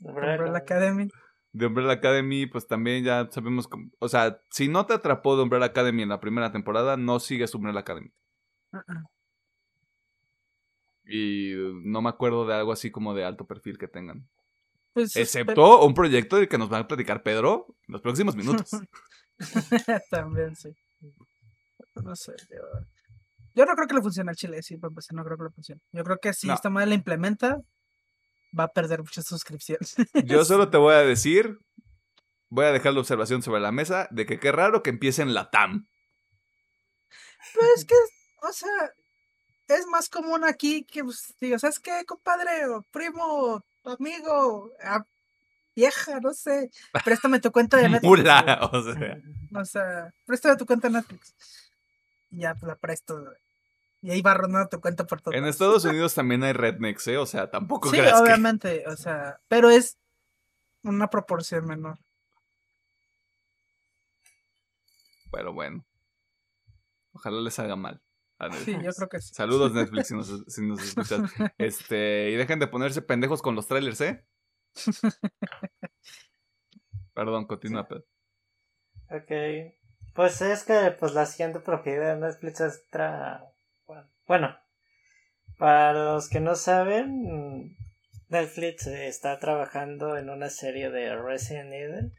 C: la Academy
A: de Umbrella Academy, pues también ya sabemos, o sea, si no te atrapó de Umbrella Academy en la primera temporada, no sigues Umbrella Academy. Y no me acuerdo de algo así como de alto perfil que tengan. Pues, Excepto un proyecto del que nos va a platicar Pedro en los próximos minutos.
C: también, sí. No sé, yo... no creo que le funcione al Chile, sí, pues no creo que le funcione. Yo creo que si esta madre la implementa, va a perder muchas suscripciones.
A: Yo solo te voy a decir, voy a dejar la observación sobre la mesa de que qué raro que empiece en la TAM.
C: Pero es que, o sea, es más común aquí que pues, digo, ¿sabes qué, compadre? O primo, amigo, vieja, no sé, préstame tu cuenta de Netflix.
A: Mula, o sea.
C: O sea, préstame tu cuenta de Netflix. Ya, pues la presto. Y ahí va rondando tu cuenta por todo.
A: En Estados Unidos también hay rednecks, ¿eh? O sea, tampoco
C: Sí,
A: creas que...
C: obviamente, o sea, pero es una proporción menor.
A: Pero bueno. Ojalá les haga mal. a
C: Sí, yo creo que sí.
A: Saludos Netflix si nos, si nos escuchas. Este, y dejen de ponerse pendejos con los trailers, ¿eh? Perdón, continúa, Pedro.
B: Ok. Pues es que pues la siguiente propiedad de Netflix es tra... Bueno, para los que no saben, Netflix está trabajando en una serie de Resident Evil,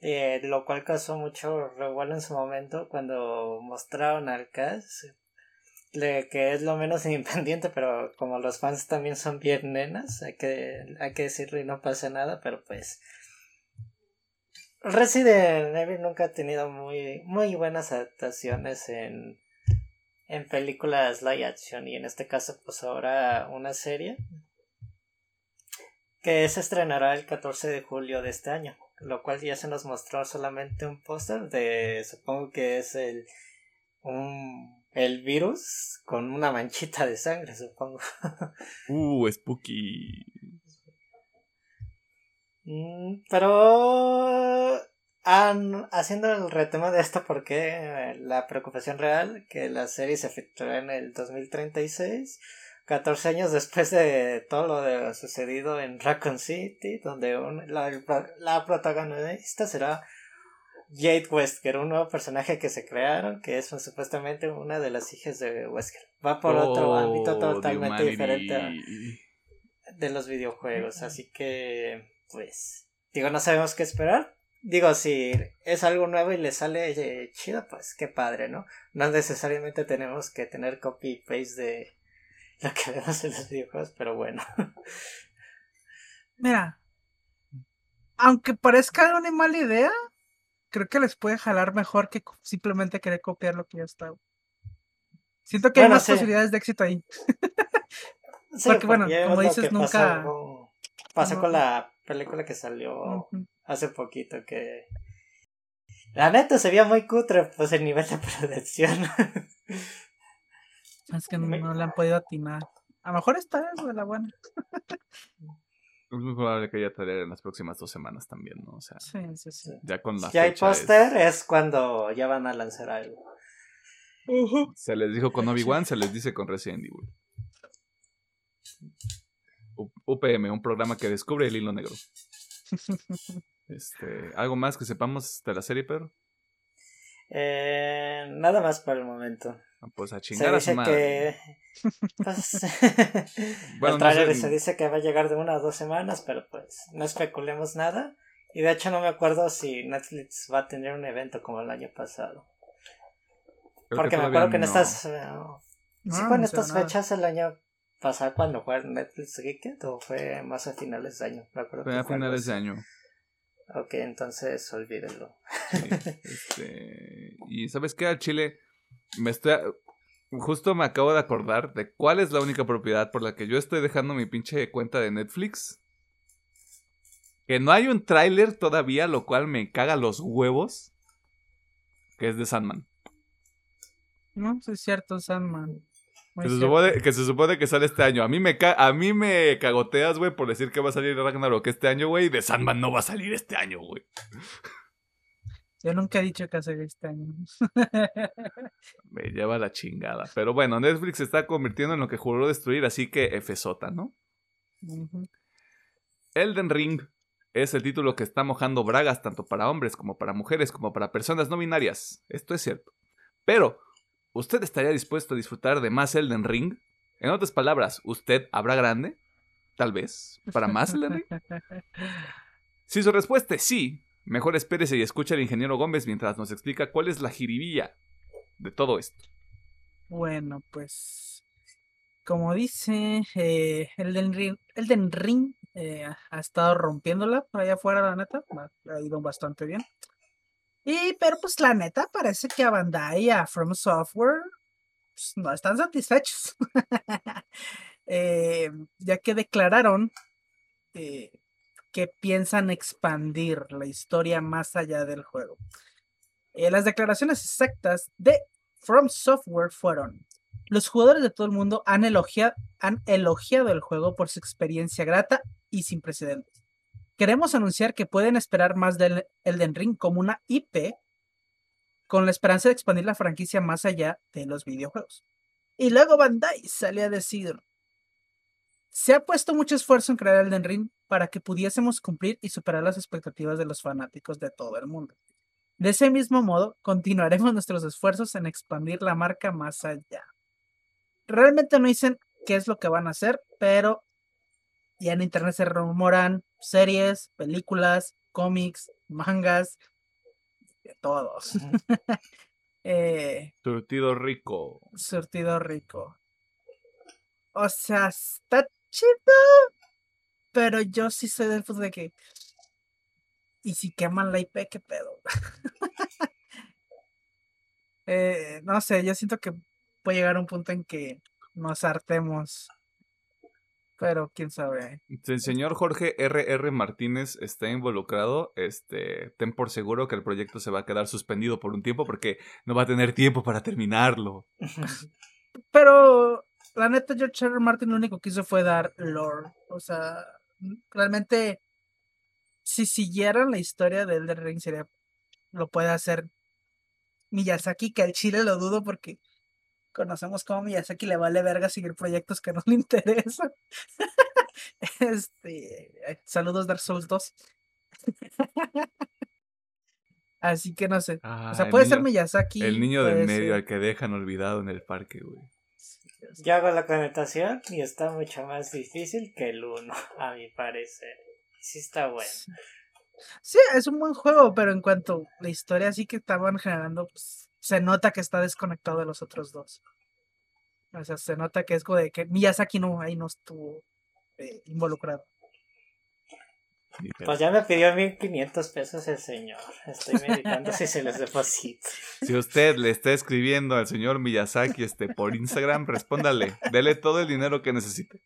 B: eh, lo cual causó mucho revuelo en su momento cuando mostraron al cast, que es lo menos independiente, pero como los fans también son bien nenas, hay que, hay que decirlo y no pasa nada, pero pues... Resident Evil nunca ha tenido muy, muy buenas adaptaciones en, en películas live action y en este caso pues ahora una serie que se estrenará el 14 de julio de este año, lo cual ya se nos mostró solamente un póster de supongo que es el un el virus con una manchita de sangre, supongo.
A: Uh, spooky.
B: Mm, Pero han- haciendo el retema de esto, porque la preocupación real que la serie se efectuará en el 2036, 14 años después de todo lo de- sucedido en Raccoon City, donde un- la, la protagonista será Jade Wesker, un nuevo personaje que se crearon, que es supuestamente una de las hijas de Wesker. Va por otro
A: Oh,
B: ámbito totalmente diferente a- de los videojuegos, así que pues digo, no sabemos qué esperar. Digo, si es algo nuevo y le sale eh, chido, pues qué padre, ¿no? No necesariamente tenemos que tener copy y paste de lo que vemos en los videojuegos, pero bueno.
C: Mira, aunque parezca una mala idea, creo que les puede jalar mejor que simplemente querer copiar lo que ya está. Siento que hay más
B: sí.
C: posibilidades de éxito ahí.
B: Sí,
C: Porque, bueno, como dices,
B: pasó
C: nunca-
B: con- Pasó
C: no-
B: con la película que salió. Hace poquito que... La neta se veía muy cutre, pues el nivel de producción.
C: Es que
B: Me-
C: no le han podido atinar. A lo mejor esta es de la buena.
A: Es muy probable que haya trailer en las próximas dos semanas también, ¿no? O sea,
C: Sí, sí, sí.
A: ya con la
B: ya hay
A: es-
B: póster, es cuando ya van a lanzar algo.
A: Se les dijo con Obi-Wan, se les dice con Resident Evil. U- UPM, un programa que descubre el hilo negro. Este, ¿Algo más que sepamos de la serie, Pedro?
B: Eh, nada más por el momento.
A: Ah, Pues a
B: Se
A: chingar a su madre.
B: que. Pues,
A: Bueno,
B: el
A: no sé
B: trailer se dice que va a llegar de una a dos semanas, pero pues no especulemos nada. Y de hecho no me acuerdo si Netflix va a tener un evento como el año pasado.
A: Creo
B: Porque me acuerdo que en
A: no.
B: estas. eh,
C: No
B: sí, fue en estas
C: nada.
B: fechas el año pasado cuando fue Netflix Geeked o fue más a finales de año. Me acuerdo
A: Fue
B: que
A: a
B: fue algo
A: finales de año.
B: Ok, entonces olvídenlo.
A: Sí, este, y ¿sabes qué? Al Chile, me estoy... Justo me acabo de acordar de cuál es la única propiedad por la que yo estoy dejando mi pinche cuenta de Netflix. Que no hay un tráiler todavía, lo cual me caga los huevos. Que es de Sandman.
C: No, sí es cierto, Sandman.
A: Que se, supone, que se supone que sale este año. A mí me, ca- a mí me cagoteas, güey, por decir que va a salir Ragnarok este año, güey. Y de Sandman no va a salir este año, güey.
C: Yo nunca he dicho que hace este año.
A: Me lleva la chingada. Pero bueno, Netflix se está convirtiendo en lo que juró destruir, así que Fsota, ¿no?
C: Ujú.
A: Elden Ring es el título que está mojando bragas tanto para hombres como para mujeres como para personas no binarias. Esto es cierto. Pero, ¿usted estaría dispuesto a disfrutar de más Elden Ring? En otras palabras, ¿usted habrá grande? Tal vez. ¿Para más Elden Ring? Si su respuesta es sí, mejor espérese y escuche al ingeniero Gómez mientras nos explica cuál es la jiribilla de todo esto.
C: Bueno, pues como dice eh, Elden Ring, Elden Ring eh, ha estado rompiéndola por allá afuera, la neta, ha ido bastante bien. Y pero pues la neta parece que a Bandai y a From Software pues, no están satisfechos, Eh, ya que declararon eh, que piensan expandir la historia más allá del juego. Eh, las declaraciones exactas de From Software fueron, los jugadores de todo el mundo han elogiado, han elogiado el juego por su experiencia grata y sin precedentes. Queremos anunciar que pueden esperar más del Elden Ring como una IP con la esperanza de expandir la franquicia más allá de los videojuegos. Y luego Bandai salió a decir, se ha puesto mucho esfuerzo en crear Elden Ring para que pudiésemos cumplir y superar las expectativas de los fanáticos de todo el mundo. De ese mismo modo, continuaremos nuestros esfuerzos en expandir la marca más allá. Realmente no dicen qué es lo que van a hacer, pero ya en internet se rumoran series, películas, cómics, mangas, de todos. eh,
A: Surtido rico.
C: surtido rico. O sea, está chido, pero yo sí soy del de que. ¿Y si queman la IP, qué pedo? Eh, no sé, yo siento que puede llegar un punto en que nos hartemos. Pero quién sabe.
A: Si el señor Jorge R.R. Martínez está involucrado, este, ten por seguro que el proyecto se va a quedar suspendido por un tiempo porque no va a tener tiempo para terminarlo.
C: Pero la neta, George R. R. Martin lo único que hizo fue dar lore. O sea, realmente, si siguieran la historia de Elden Ring, sería, lo puede hacer Miyazaki, que al chile lo dudo porque conocemos cómo Miyazaki le vale verga seguir proyectos que no le interesan. este, eh, saludos Dark Souls 2. Así que no sé. o
A: Ah,
C: sea,
A: el
C: puede ser
A: niño-
C: Miyazaki.
A: El niño del medio
C: ser-
A: al que dejan olvidado en el parque, güey.
B: Yo hago la connotación y está mucho más difícil que el 1, a mi parecer. Sí está bueno.
C: Sí, es un buen juego, pero en cuanto a la historia así que estaban generando, pues, se nota que está desconectado de los otros dos. O sea, se nota que es como de que Miyazaki no, ahí no estuvo eh, involucrado.
B: Pues ya me pidió 1500 pesos el señor. Estoy meditando si se les deposito.
A: Si usted le está escribiendo al señor Miyazaki este, por Instagram, respóndale. Dele todo el dinero que necesite.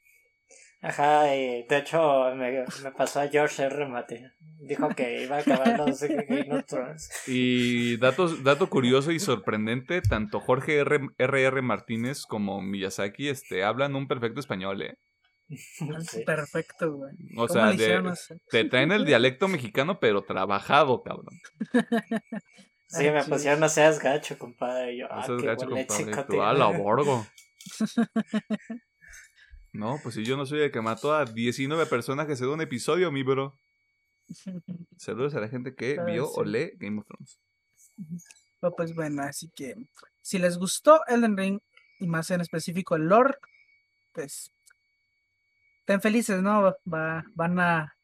B: Ajá, y de hecho me, me pasó a George R. Martin. Dijo que iba a acabar los Game of Thrones.
A: Y datos, dato curioso y sorprendente, tanto Jorge R. R.R. Martínez como Miyazaki este, hablan un perfecto español, ¿eh?
B: Sí.
C: Perfecto, güey.
A: O
C: ¿Cómo
A: sea, de- te traen el dialecto mexicano, pero trabajado, cabrón.
B: Sí, me pusieron no seas gacho, compadre. Y yo,
A: No
B: ah,
A: seas
B: qué
A: gacho, compadre. Tú, a la
B: tiene".
A: borgo. No, pues si yo no soy el que mató a 19 personas que se dio un episodio, mi bro. Saludos a la gente que vio o lee Game of Thrones.
C: Pero, pues bueno, así que si les gustó Elden Ring y más en específico el lore, pues estén felices, ¿no? Va, van a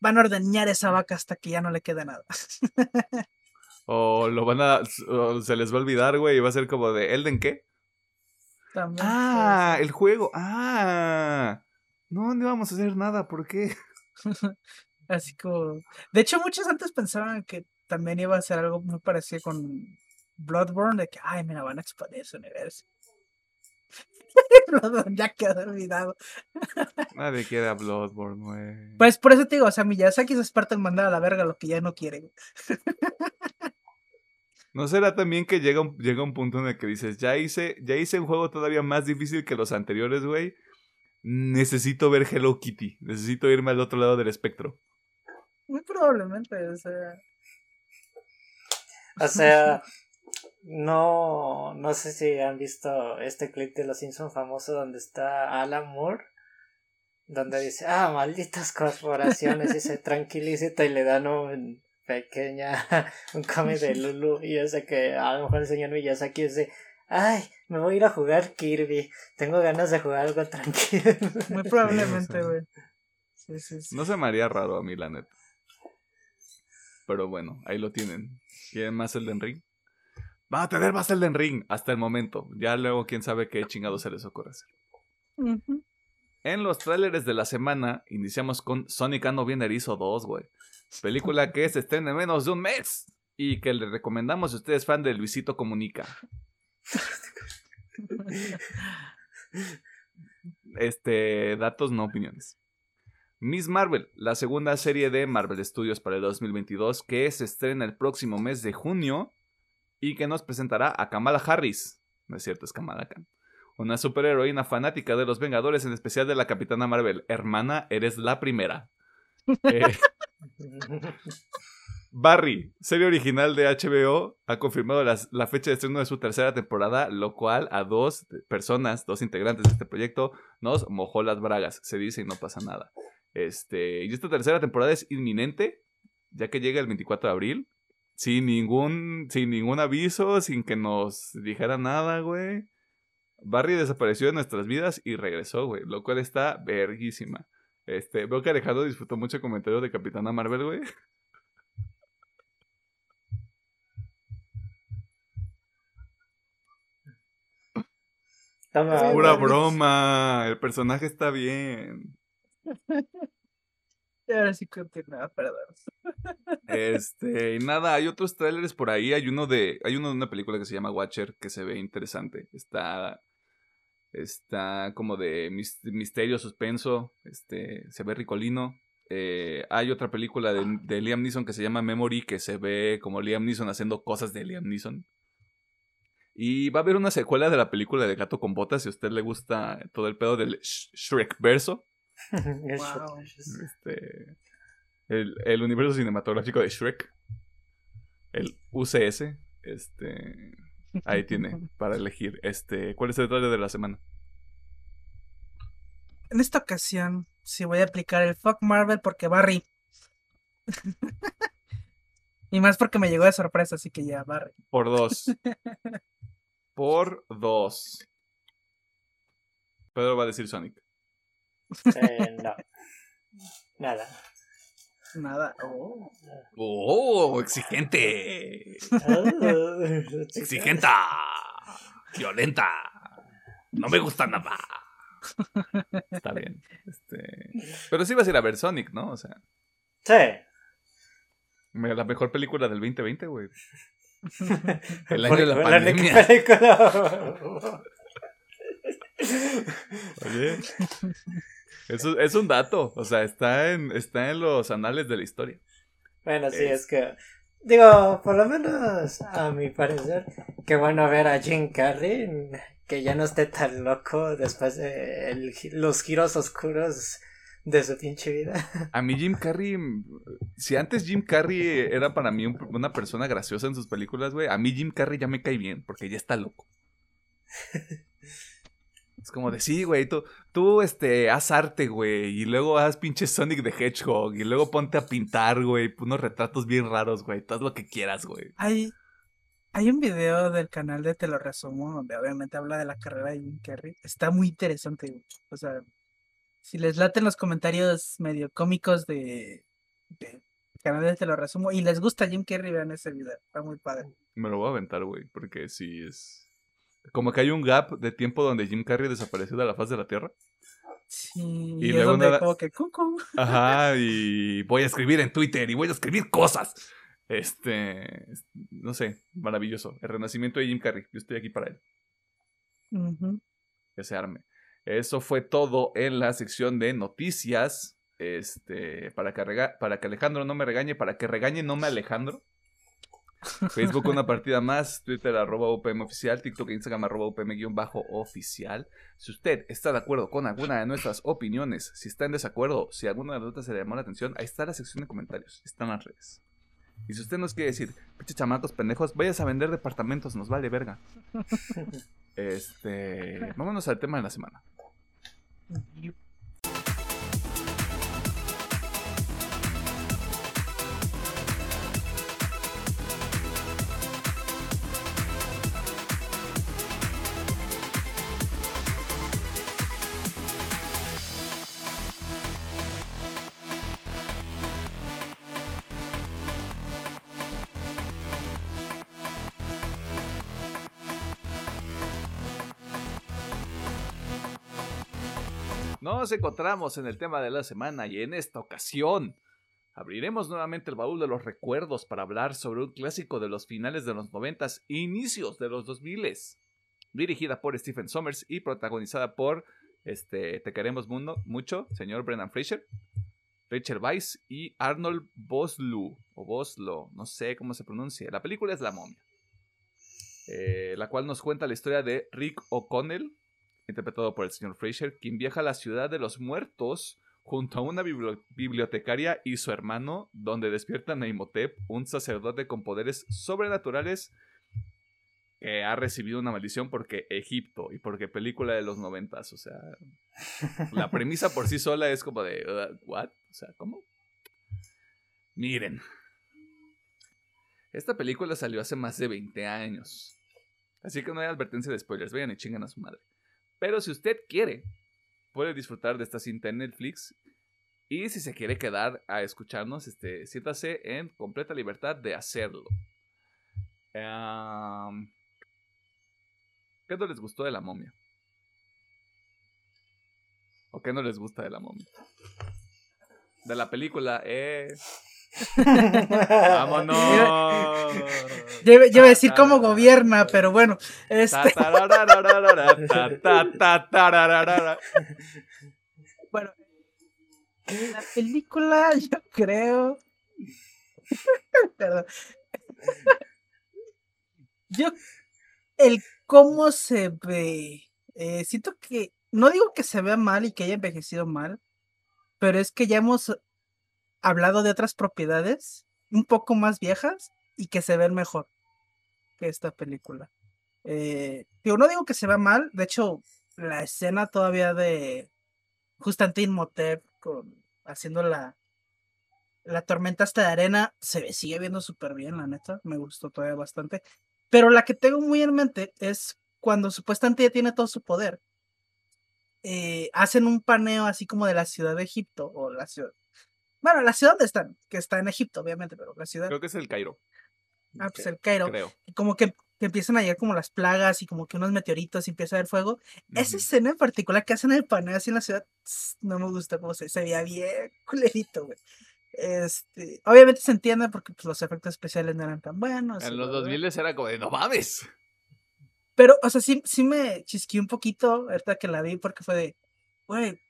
C: van a ordeñar esa vaca hasta que ya no le quede nada.
A: O lo van a. o se les va a olvidar, güey, y va a ser como de ¿Elden qué? Ah, el juego. Ah. No, no íbamos a hacer nada, ¿por qué?
C: Así como. De hecho, muchos antes pensaban que también iba a ser algo muy parecido con Bloodborne, de que, ay, mira, van a expandir ese universo. Bloodborne ya quedó olvidado.
A: Nadie quiere a Bloodborne, güey.
C: Pues por eso te digo, o sea, Miyazaki es parte de mandar a la verga lo que ya no quiere.
A: ¿No será también que llega un, llega un punto en el que dices, ya hice, ya hice un juego todavía más difícil que los anteriores, güey? Necesito ver Hello Kitty. Necesito irme al otro lado del espectro.
C: Muy probablemente, o sea.
B: O sea, no, no sé si han visto este clip de Los Simpsons famoso donde está Alan Moore, donde dice, ah, malditas corporaciones, y se tranquiliza y le dan un pequeña, un come de Lulu, y yo sé que a lo mejor el señor Miyazaki dice, ay, me voy a ir a jugar Kirby, tengo ganas de jugar algo tranquilo.
C: Muy probablemente, güey. Sí, sí, sí.
A: No se me haría raro a mí, la neta. Pero bueno, ahí lo tienen. ¿Quieren más Elden Ring? Va a tener más Elden Ring hasta el momento. Ya luego quién sabe qué chingado se les ocurre hacer. En los tráileres de la semana iniciamos con Sonic Ando Bien Erizo 2, güey. Película que se estrena en menos de un mes y que le recomendamos si usted es fan de Luisito Comunica. Este, datos no opiniones. Miss Marvel, la segunda serie de Marvel Studios para el 2022 que se estrena el próximo mes de junio y que nos presentará a Kamala Harris. No es cierto, es Kamala Khan. Una superheroína fanática de los Vengadores, en especial de la Capitana Marvel. Hermana, eres la primera. Eh, Barry, serie original de HBO, ha confirmado la fecha de estreno de su tercera temporada, lo cual a dos personas, dos integrantes de este proyecto, nos mojó las bragas. Se dice y no pasa nada. Este, y esta tercera temporada es inminente, ya que llega el 24 de abril, sin ningún, sin ningún aviso, sin que nos dijera nada, güey. Barry desapareció de nuestras vidas y regresó, güey, lo cual está verguísima. Este, veo que Alejandro disfrutó mucho el comentario de Capitana Marvel, güey.
B: Toma,
A: Pura broma, el personaje está bien.
C: Y ahora sí continúa, perdón.
A: Este, y nada, hay otros trailers por ahí. Hay uno de, hay uno de una película que se llama Watcher que se ve interesante. Está, está como de mis- misterio, suspenso. Este, se ve ricolino. Eh, hay otra película de, de Liam Neeson que se llama Memory que se ve como Liam Neeson haciendo cosas de Liam Neeson. Y va a haber una secuela de la película de Gato con Botas si a usted le gusta todo el pedo del Sh- Shrek verso.
C: Wow.
A: Este, el, el universo cinematográfico de Shrek. El UCS. Este. Ahí tiene para elegir. Este. ¿Cuál es el trailer de la semana?
C: En esta ocasión, sí voy a aplicar el fuck Marvel porque Barry. y más porque me llegó de sorpresa, así que ya, Barry.
A: Por dos. Por dos. Pedro va a decir Sonic.
B: Eh, no. Nada.
C: Nada. Oh.
A: ¡Oh! ¡Exigente! ¡Exigenta! ¡Violenta! No me gusta nada. Está bien. Este. Pero sí vas a ir a ver Sonic, ¿no? O sea.
B: Sí.
A: La mejor película del 2020, güey. El año de la pandemia.
B: película.
A: Oye. Eso es un dato. O sea, está en, está en los anales de la historia.
B: Bueno, sí,
A: Es-
B: es que. Digo, por lo menos a mi parecer, qué bueno ver a Jim Carrey que ya no esté tan loco después de el los giros oscuros de su pinche vida.
A: A mí Jim Carrey, si antes Jim Carrey era para mí un- una persona graciosa en sus películas, güey, a mí Jim Carrey ya me cae bien, porque ya está loco. Es como de, sí, güey, tú, tú, este, haz arte, güey, y luego haz pinche Sonic the Hedgehog, y luego ponte a pintar, güey, unos retratos bien raros, güey, tú haz lo que quieras, güey.
C: Hay, hay un video del canal de Te lo resumo, donde obviamente habla de la carrera de Jim Carrey. Está muy interesante, güey. O sea, si les laten los comentarios medio cómicos de, de canal de Te lo resumo y les gusta Jim Carrey, vean ese video. Está muy padre.
A: Me lo voy a aventar, güey, porque sí es... Como que hay un gap de tiempo donde Jim Carrey desapareció de la faz de la Tierra.
C: Sí,
A: Y
C: y, es
A: luego
C: donde como que cucu.
A: Ajá, y voy a escribir en Twitter y voy a escribir cosas. Este, es- no sé, maravilloso. El renacimiento de Jim Carrey. Yo estoy aquí para él. Que se arme. Eso fue todo en la sección de noticias. Este, para que, rega- para que Alejandro no me regañe, para que regañe no me Alejandro. Facebook una partida más, Twitter arroba UPM oficial, TikTok e Instagram arroba UPM guion bajo oficial. Si usted está de acuerdo con alguna de nuestras opiniones, si está en desacuerdo, si alguna de nosotras se le llamó la atención, ahí está la sección de comentarios, están las redes. Y si usted nos quiere decir, pinche chamacos pendejos, vayas a vender departamentos, nos vale verga. Este, vámonos al tema de la semana. Nos encontramos en el tema de la semana y en esta ocasión abriremos nuevamente el baúl de los recuerdos para hablar sobre un clásico de los finales de los noventas e inicios de los 2000 dirigida por Stephen Sommers y protagonizada por este Te queremos mundo, mucho, señor Brendan Fraser. Rachel Weisz y Arnold Boslu, o Boslo, no sé cómo se pronuncia. La película es La momia, eh, la cual nos cuenta la historia de Rick O'Connell, interpretado por el señor Fraser, quien viaja a la ciudad de los muertos junto a una bibliotecaria y su hermano, donde despiertan a Imhotep, un sacerdote con poderes sobrenaturales que ha recibido una maldición porque Egipto y porque película de los noventas, o sea, la premisa por sí sola es como de, uh, ¿what? O sea, ¿cómo? Miren, esta película salió hace más de 20 años, así que no hay advertencia de spoilers, vayan y chingan a su madre. Pero si usted quiere, puede disfrutar de esta cinta en Netflix y si se quiere quedar a escucharnos, este, siéntase en completa libertad de hacerlo. ¿Qué no les gustó de la momia? ¿O qué no les gusta de la momia? De la película, eh. ¡Vámonos!
C: Yo, iba a decir cómo gobierna, pero bueno. Este... bueno, la película, yo creo. Perdón. Yo, el cómo se ve. Eh, siento que, no digo que se vea mal y que haya envejecido mal, pero es que ya hemos hablado de otras propiedades un poco más viejas y que se ven mejor que esta película. Eh, no digo que se vea mal, de hecho, la escena todavía de Justantín Motep con, haciendo la, la tormenta hasta de arena se sigue viendo súper bien, la neta, me gustó todavía bastante. Pero la que tengo muy en mente es cuando supuestamente ya tiene todo su poder. Eh, hacen un paneo así como de la ciudad de Egipto o la ciudad. Bueno, la ciudad donde están, que está en Egipto, obviamente, pero la ciudad.
A: Creo que es el Cairo.
C: Ah, pues el Cairo. Creo. Como que, empiezan a llegar como las plagas y como que unos meteoritos y empieza a haber fuego. Esa escena en particular que hacen el paneo así en la ciudad, no me gusta cómo se, se veía bien culerito, güey. Este, obviamente se entiende porque pues, los efectos especiales no eran tan buenos.
A: En los 2000 era como de no mames.
C: Pero, o sea, sí, sí me chisqué un poquito ahorita que la vi porque fue de, güey,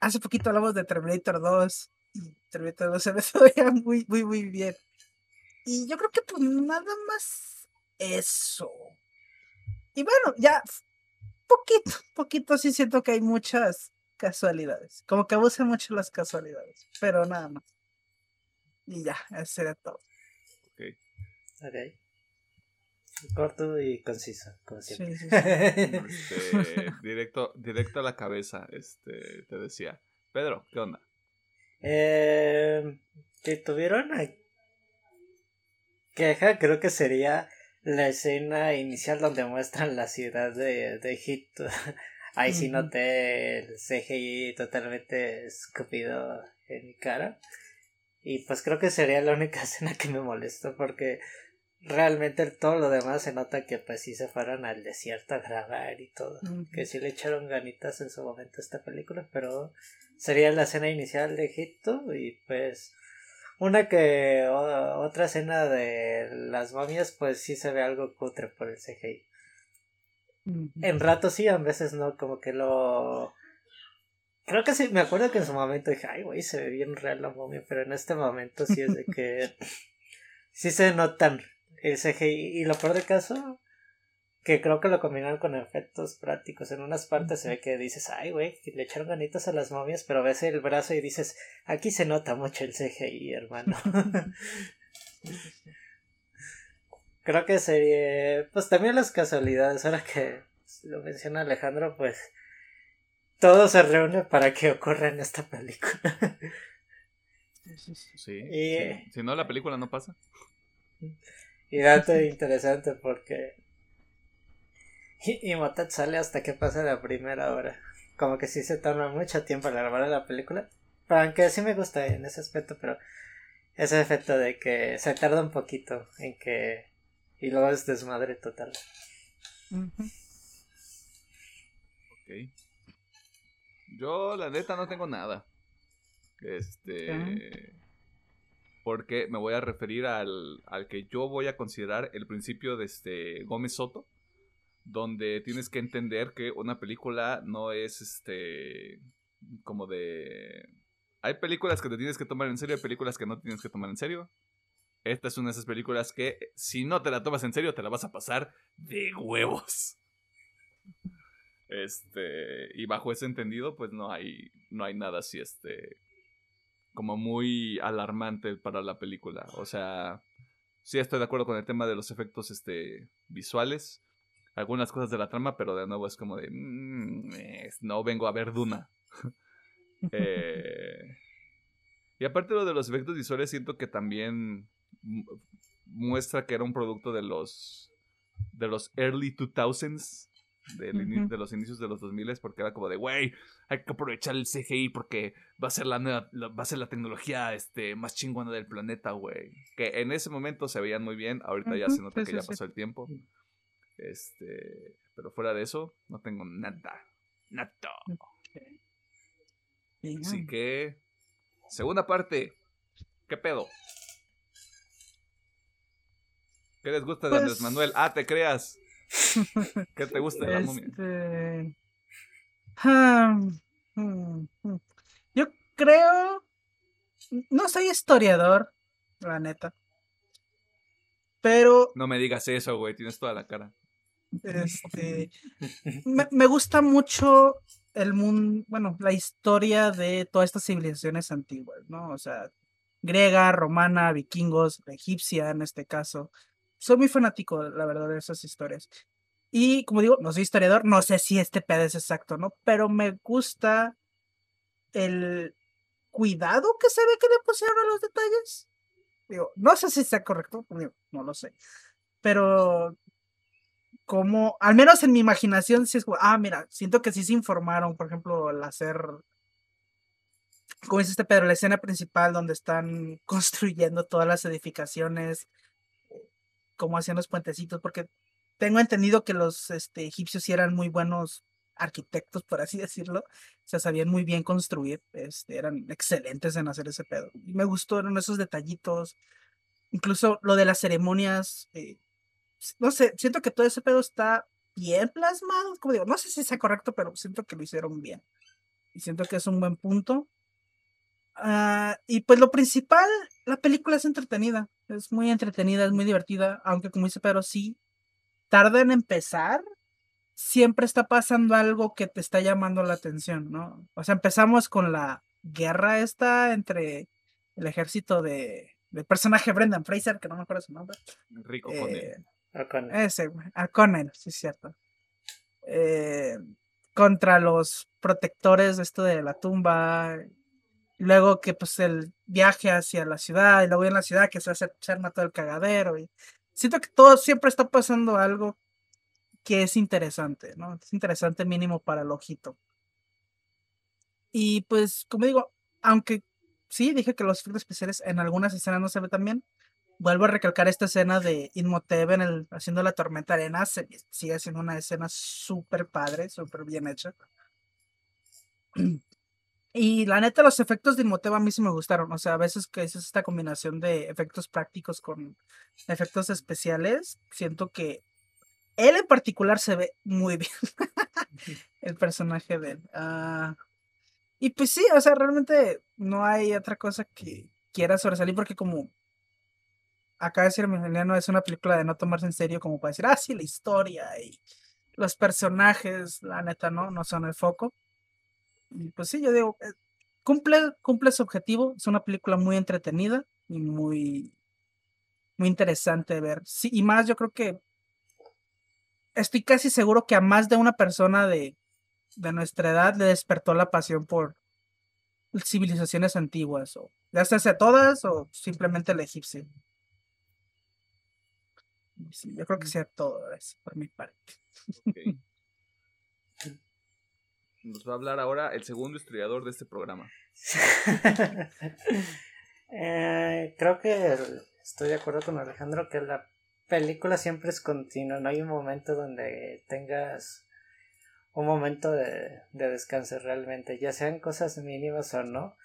C: hace poquito hablamos de Terminator 2 y Terminator 2 se me veía muy, muy, muy bien. Y yo creo que pues nada más eso. Y bueno, ya poquito, poquito sí siento que hay muchas casualidades. Como que abusan mucho las casualidades, pero nada más. Y ya, ese era todo.
B: Ok. Ok. Corto y conciso, como siempre.
A: Este, directo, directo a la cabeza, este, te decía. Pedro, ¿qué onda?
B: Eh, que tuvieron queja, creo que sería la escena inicial donde muestran la ciudad de, de Egipto. Ahí sí noté el CGI totalmente escupido en mi cara. Y pues creo que sería la única escena que me molestó porque realmente todo lo demás se nota que pues sí se fueron al desierto a grabar y todo. Que sí le echaron ganitas en su momento a esta película, pero sería la escena inicial de Egipto y pues una que otra escena de las momias pues sí se ve algo cutre por el CGI. En rato sí, a veces no, como que lo Creo que sí, me acuerdo que en su momento dije, ay, güey, se ve bien real la momia, pero en este momento sí es de que sí se notan el CGI. Y lo peor de caso, que creo que lo combinaron con efectos prácticos. En unas partes se ve que dices, ay, güey, le echaron ganitas a las momias, pero ves el brazo y dices, aquí se nota mucho el CGI, hermano. creo que sería, pues también las casualidades, ahora que lo menciona Alejandro, pues todo se reúne para que ocurra en esta película.
A: Sí, y, Si no, la película no pasa.
B: Y dato interesante porque y, Motet sale hasta que pasa la primera hora. Como que sí se toma mucho tiempo para grabar la película. Pero aunque sí me gusta en ese aspecto, pero ese efecto de que se tarda un poquito en que. Y luego es desmadre total.
A: Ok. Yo, la neta, no tengo nada. Este. Porque me voy a referir al, al, que yo voy a considerar el principio de este Gómez Soto. Donde tienes que entender que una película no es este. como de Hay películas que te tienes que tomar en serio, hay películas que no tienes que tomar en serio. Esta es una de esas películas que si no te la tomas en serio te la vas a pasar de huevos. Este, y bajo ese entendido, pues no hay no hay nada así este como muy alarmante para la película. O sea, sí estoy de acuerdo con el tema de los efectos este visuales, algunas cosas de la trama, pero de nuevo es como de mm, no vengo a ver Duna. eh, y aparte lo de los efectos visuales siento que también muestra que era un producto de los de los early 2000s de, de los inicios de los 2000 porque era como de güey hay que aprovechar el CGI porque va a ser la, va a ser la tecnología este más chingona del planeta güey que en ese momento se veían muy bien ahorita ya se nota que ya pasó el tiempo este pero fuera de eso no tengo nada nada así que segunda parte qué pedo ¿Qué les gusta de Andrés pues Manuel? Ah, te creas. ¿Qué te gusta de la momia? Este,
C: hmm. Yo creo. No soy historiador, la neta. Pero.
A: No me digas eso, güey. Tienes toda la cara.
C: Este. me, me gusta mucho el mundo. Bueno, la historia de todas estas civilizaciones antiguas, ¿no? O sea, griega, romana, vikingos, egipcia en este caso soy muy fanático, la verdad, de esas historias. Y como digo, no soy historiador, no sé si este pedo es exacto, ¿no? Pero me gusta el cuidado que se ve que le pusieron a los detalles. Digo, no sé si está correcto, no lo sé. Pero como, al menos en mi imaginación, si es como, ah, mira, siento que sí se informaron, por ejemplo, al hacer, como dice este Pedro, la escena principal donde están construyendo todas las edificaciones, cómo hacían los puentecitos, porque tengo entendido que los este, egipcios sí eran muy buenos arquitectos, por así decirlo, o sea, sabían muy bien construir, este, eran excelentes en hacer ese pedo. Y me gustaron esos detallitos, incluso lo de las ceremonias, eh, no sé, siento que todo ese pedo está bien plasmado, como digo, no sé si sea correcto, pero siento que lo hicieron bien. Y siento que es un buen punto. Ah, y pues lo principal, la película es entretenida. Es muy entretenida, es muy divertida, aunque como dice Pedro, sí, tarda en empezar, siempre está pasando algo que te está llamando la atención, ¿no? O sea, empezamos con la guerra esta entre el ejército de del personaje Brendan Fraser, que no me acuerdo su nombre.
A: Rico eh,
C: Ese, O'Connell, sí es cierto. Eh, contra los protectores de esto de la tumba luego que pues el viaje hacia la ciudad y luego en la ciudad que se hace se arma todo el cagadero y siento que todo siempre está pasando algo que es interesante, ¿no? Es interesante mínimo para el ojito. Y pues, como digo, aunque sí, dije que los efectos especiales en algunas escenas no se ve tan bien, vuelvo a recalcar esta escena de Inmotep en el, haciendo la tormenta arena, sigue siendo una escena súper padre, súper bien hecha. Y la neta, los efectos de Imhotep a mí sí me gustaron. O sea, a veces que es esta combinación de efectos prácticos con efectos especiales, siento que él en particular se ve muy bien. el personaje de él. Ah, y pues sí, o sea, realmente no hay otra cosa que quiera sobresalir porque como acá decir Emiliano es una película de no tomarse en serio como para decir, ah, sí, la historia y los personajes, la neta, no, no son el foco pues sí, yo digo, eh, cumple, cumple su objetivo. Es una película muy entretenida y muy, muy interesante de ver. Sí, y más, yo creo que estoy casi seguro que a más de una persona de, de nuestra edad le despertó la pasión por civilizaciones antiguas, o ya sea todas o simplemente la egipcia. Sí, yo creo que sea todo, por mi parte.
A: Nos va a hablar ahora el segundo historiador de este programa.
B: Eh, creo que estoy de acuerdo con Alejandro que la película siempre es continua, no hay un momento donde tengas un momento de, de descanso realmente, ya sean cosas mínimas o no.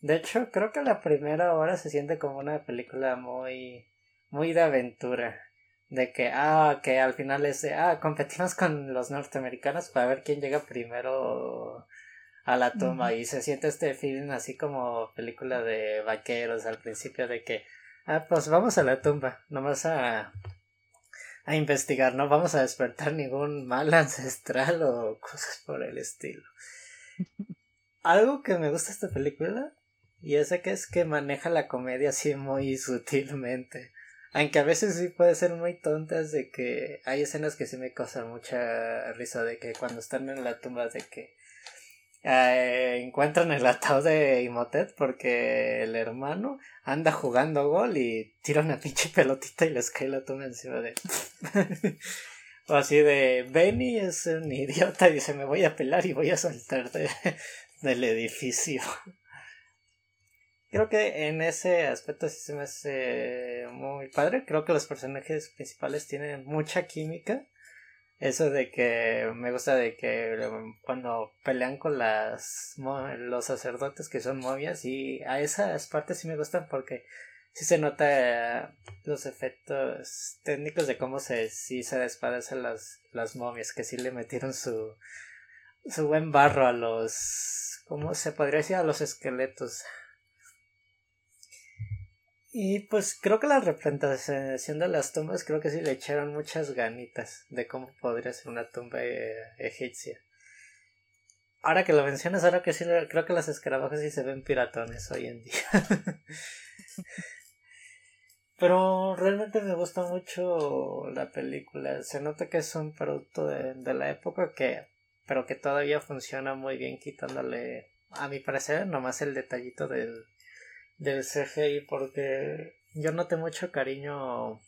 B: De hecho, creo que la primera hora se siente como una película muy, muy de aventura de que, ah, que al final es, ah, competimos con los norteamericanos para ver quién llega primero a la tumba y se siente este feeling así como película de vaqueros al principio de que, ah, pues vamos a la tumba, nomás a, a investigar, no vamos a despertar ningún mal ancestral o cosas por el estilo. Algo que me gusta esta película y ese que es que maneja la comedia así muy sutilmente. Aunque a veces sí puede ser muy tontas de que hay escenas que sí me causan mucha risa de que cuando están en la tumba de que eh, encuentran el ataúd de Imhotep porque el hermano anda jugando gol y tira una pinche pelotita y les cae la tumba encima de o así de Benny es un idiota y dice me voy a pelar y voy a saltar del edificio Creo que en ese aspecto sí se me hace muy padre. Creo que los personajes principales tienen mucha química. Eso de que me gusta de que cuando pelean con las los sacerdotes que son momias y a esas partes sí me gustan porque sí se nota los efectos técnicos de cómo se sí se despadecen las las momias que sí le metieron su su buen barro a los cómo se podría decir a los esqueletos y pues creo que la representación de las tumbas creo que sí le echaron muchas ganitas de cómo podría ser una tumba eh, egipcia. Ahora que lo mencionas, ahora que sí, creo que las escarabajos sí se ven piratones hoy en día. Pero realmente me gusta mucho la película. Se nota que es un producto de, de la época que, pero que todavía funciona muy bien quitándole, a mi parecer, nomás el detallito del, del CGI porque yo noté mucho cariño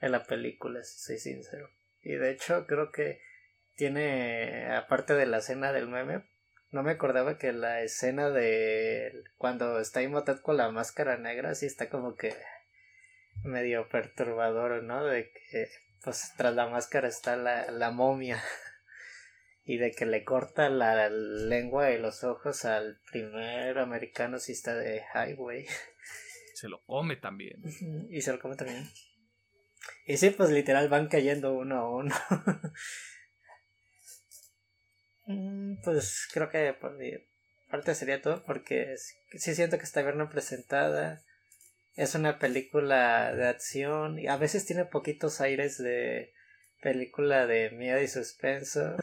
B: en la película, si soy sincero. Y de hecho creo que tiene, aparte de la escena del meme, no me acordaba que la escena de cuando está Imhotep con la máscara negra sí está como que medio perturbador, ¿no? De que pues tras la máscara está la, la momia y de que le corta la lengua y los ojos al primer americano si está de highway.
A: Se lo come también.
B: Y se lo come también. Y sí, pues literal van cayendo uno a uno. Mm, pues creo que por mi parte sería todo porque sí siento que está bien representada. Es una película de acción y a veces tiene poquitos aires de película de miedo y suspenso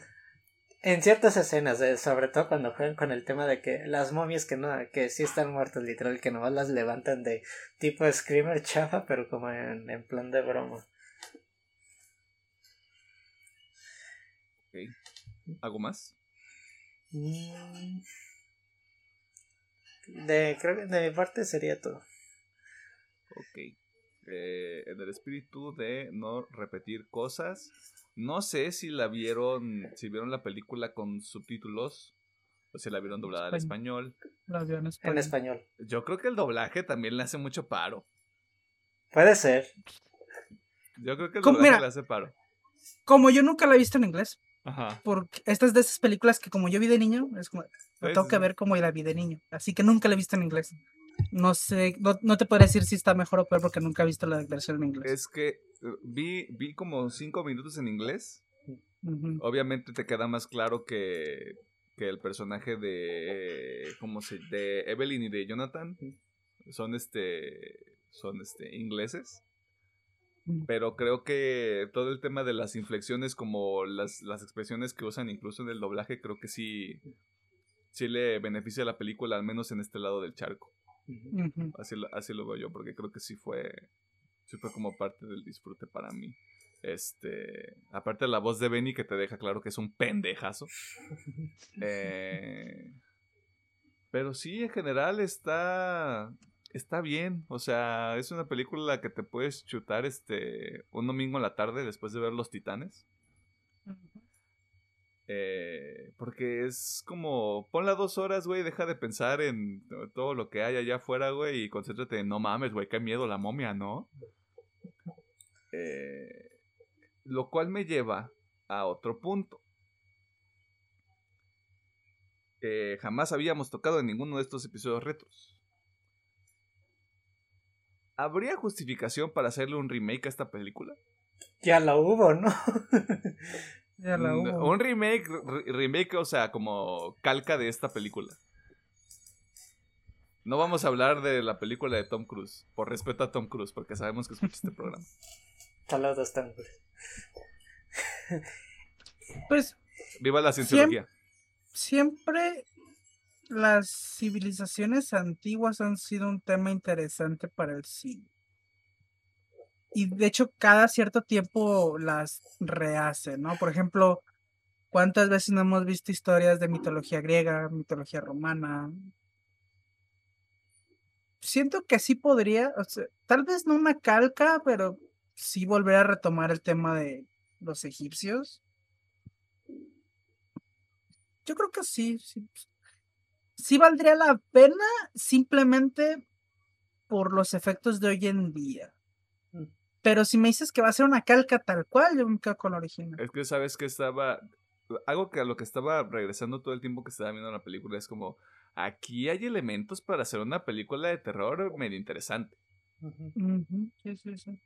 B: en ciertas escenas, sobre todo cuando juegan con el tema de que las momias que no, que sí están muertas, literal, que nomás las levantan de tipo screamer chafa, pero como en, plan de broma.
A: ¿Algo más?
B: Mm. De, creo que de mi parte sería todo.
A: Ok. Eh, en el espíritu de no repetir cosas, no sé si la vieron, si vieron la película con subtítulos o si la vieron doblada al español.
C: La
B: en español. En español.
A: Yo creo que el doblaje también le hace mucho paro.
B: Puede ser.
A: Yo creo que el doblaje le hace paro.
C: Como yo nunca la he visto en inglés. Ajá. Porque estas de esas películas que como yo vi de niño, es como, lo tengo que ver como la vi de niño. Así que nunca la he visto en inglés. No sé, no, te puedo decir si está mejor o peor porque nunca he visto la versión en inglés.
A: Es que vi, vi como cinco minutos en inglés. Obviamente te queda más claro que, que el personaje de, ¿cómo se? De Evelyn y de Jonathan. Son este, son este, ingleses. Pero creo que todo el tema de las inflexiones, como las, las expresiones que usan incluso en el doblaje, creo que sí, sí le beneficia a la película, al menos en este lado del charco. Así, así lo veo yo, porque creo que sí fue, sí fue como parte del disfrute para mí. Este, aparte de la voz de Benny que te deja claro que es un pendejazo. Eh, pero sí, en general está, está bien. O sea, es una película que te puedes chutar este, un domingo en la tarde después de ver Los Titanes. Eh, porque es como, ponla dos horas, güey, deja de pensar en todo lo que hay allá afuera, güey, y concéntrate en, no mames, güey, qué miedo la momia, ¿no? Eh, lo cual me lleva a otro punto. Que jamás habíamos tocado en ninguno de estos episodios retros. ¿Habría justificación para hacerle un remake a esta película?
B: Ya la hubo, ¿no?
C: Ya la hubo.
A: Un remake, re- remake, o sea, como calca de esta película. No vamos a hablar de la película de Tom Cruise, por respeto a Tom Cruise, porque sabemos que escucha este programa.
B: Saludos, Tom Cruise.
C: Pues
A: Viva la cienciología.
C: siempre las civilizaciones antiguas han sido un tema interesante para el cine. Y de hecho, cada cierto tiempo las rehace, ¿no? Por ejemplo, ¿cuántas veces no hemos visto historias de mitología griega, mitología romana? Siento que sí podría, o sea, tal vez no una calca, pero sí volver a retomar el tema de los egipcios. Yo creo que sí, sí, sí valdría la pena simplemente por los efectos de hoy en día.
B: Mm.
C: Pero si me dices que va a ser una calca tal cual, yo me quedo con la original.
A: Es que sabes que estaba. Algo que a lo que estaba regresando todo el tiempo que estaba viendo la película es como. Aquí hay elementos para hacer una película de terror medio interesante.
C: Sí, sí, sí.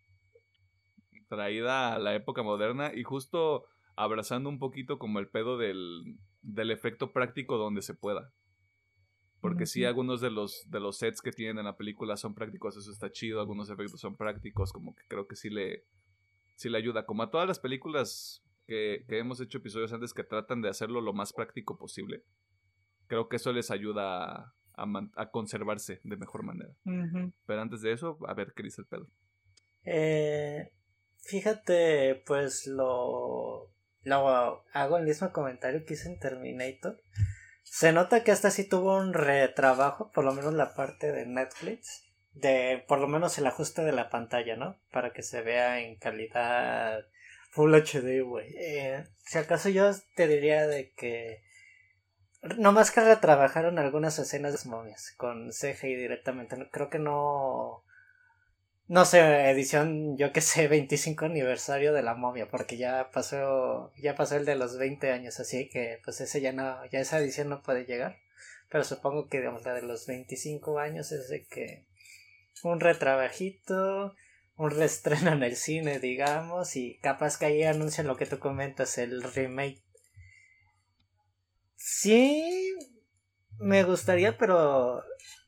A: Traída a la época moderna y justo abrazando un poquito como el pedo del, del efecto práctico donde se pueda. Porque sí, algunos de los, de los sets que tienen en la película son prácticos, eso está chido. Algunos efectos son prácticos, como que creo que sí le, sí le ayuda. Como a todas las películas que, que hemos hecho episodios antes que tratan de hacerlo lo más práctico posible. Creo que eso les ayuda a, a man- a conservarse de mejor manera. Pero antes de eso, a ver qué dice el pedo.
B: Eh, fíjate, pues lo, lo hago el mismo comentario que hice en Terminator. Se nota que esta sí tuvo un retrabajo, por lo menos la parte de Netflix, de por lo menos el ajuste de la pantalla, ¿no? Para que se vea en calidad Full HD, güey. Eh, si acaso yo te diría de que no más que retrabajaron algunas escenas de las momias con CGI directamente. Creo que no no sé, edición, yo que sé, 25 aniversario de la momia, porque ya pasó, ya pasó el de los 20 años, así que pues ese ya no, ya esa edición no puede llegar. Pero supongo que digamos la de los 25 años es de que un retrabajito, un reestreno en el cine, digamos, y capaz que ahí anuncian lo que tú comentas, el remake. Sí, me gustaría, pero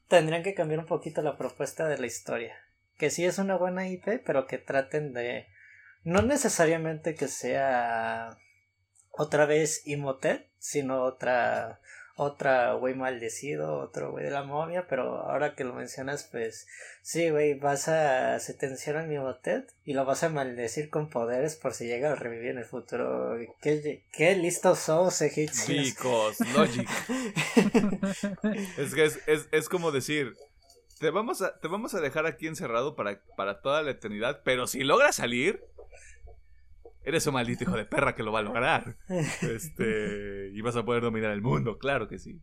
B: tendrían que cambiar un poquito la propuesta de la historia. Que sí es una buena IP, pero que traten de no necesariamente que sea otra vez Imhotep, sino otra otra güey maldecido, otro güey de la momia, pero ahora que lo mencionas, pues sí, güey, vas a sentenciar a Imhotep y lo vas a maldecir con poderes por si llega a revivir en el futuro. Qué, qué listos sos, egipcios.
A: Because logic. es que es, es, es como decir, te vamos a, te vamos a dejar aquí encerrado para, para toda la eternidad, pero si logras salir, eres un maldito hijo de perra que lo va a lograr. Este, y vas a poder dominar el mundo, claro que sí.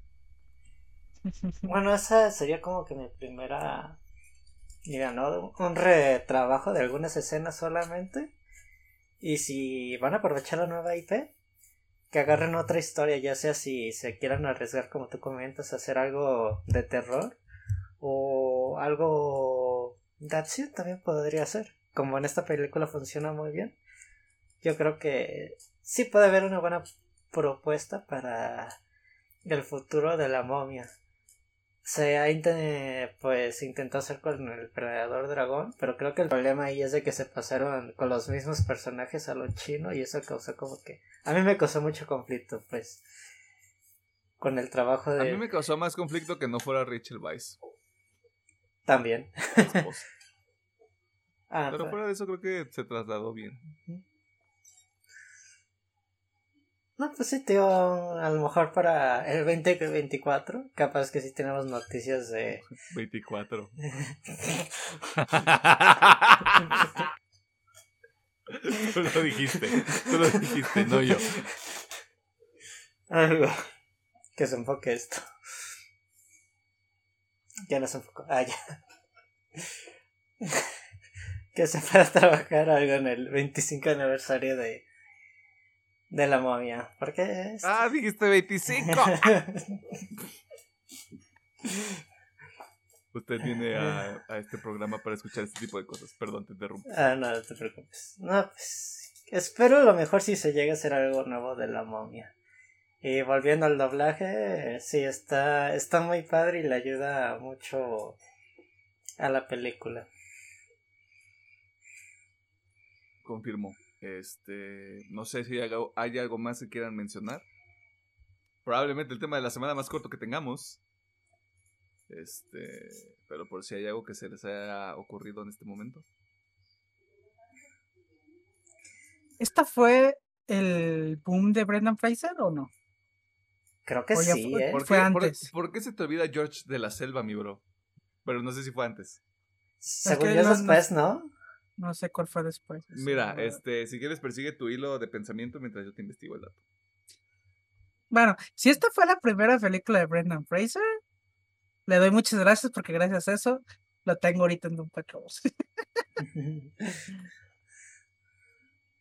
B: Bueno, esa sería como que mi primera idea, ¿no? Un retrabajo de algunas escenas solamente. Y si van a aprovechar la nueva IP, que agarren otra historia, ya sea si se quieran arriesgar, como tú comentas, a hacer algo de terror o algo acción también podría ser. Como en esta película funciona muy bien, yo creo que sí puede haber una buena propuesta para el futuro de la momia. Se ha pues intentó hacer con el Predador Dragón, pero creo que el problema ahí es de que se pasaron con los mismos personajes a lo chino y eso causó como que a mí me causó mucho conflicto, pues con el trabajo
A: A
B: de
A: mí me causó más conflicto que no fuera Rachel Weisz,
B: también. Ah,
A: Pero
B: pues,
A: fuera de eso creo que se trasladó bien.
B: No, pues sí, tío, a lo mejor para el 2024, capaz que sí tenemos noticias de
A: 24. Tú lo dijiste, tú lo dijiste, no yo.
B: algo que se enfoque esto. Ya no se enfocó. Ah, ya. que se pueda trabajar algo en el 25 aniversario de de la momia. Porque es...
A: Ah, dijiste 25. Usted viene a, a este programa para escuchar este tipo de cosas. Perdón, te interrumpo.
B: Ah, no, no te preocupes. No, pues espero lo mejor si se llega a hacer algo nuevo de la momia. Y volviendo al doblaje, sí, está, está muy padre y le ayuda mucho a la película.
A: Confirmo. Este, no sé si hay algo, hay algo más que quieran mencionar. Probablemente el tema de la semana más corto que tengamos. Este, pero por si hay algo que se les haya ocurrido en este momento.
C: ¿Esta fue el boom de Brendan Fraser o no?
B: Creo que sí,
C: fue-
B: ¿eh?
A: ¿Por qué, por-
C: antes.
A: por qué se te olvida George de la Selva, mi bro? Pero no sé si fue antes.
B: Según yo
C: no-
B: después, ¿no?
C: No sé cuál fue después.
A: Mira, este, si quieres persigue tu hilo de pensamiento mientras yo te investigo el dato.
C: Bueno, si esta fue la primera película de Brendan Fraser, le doy muchas gracias porque gracias a eso lo tengo ahorita en Doom Patrol.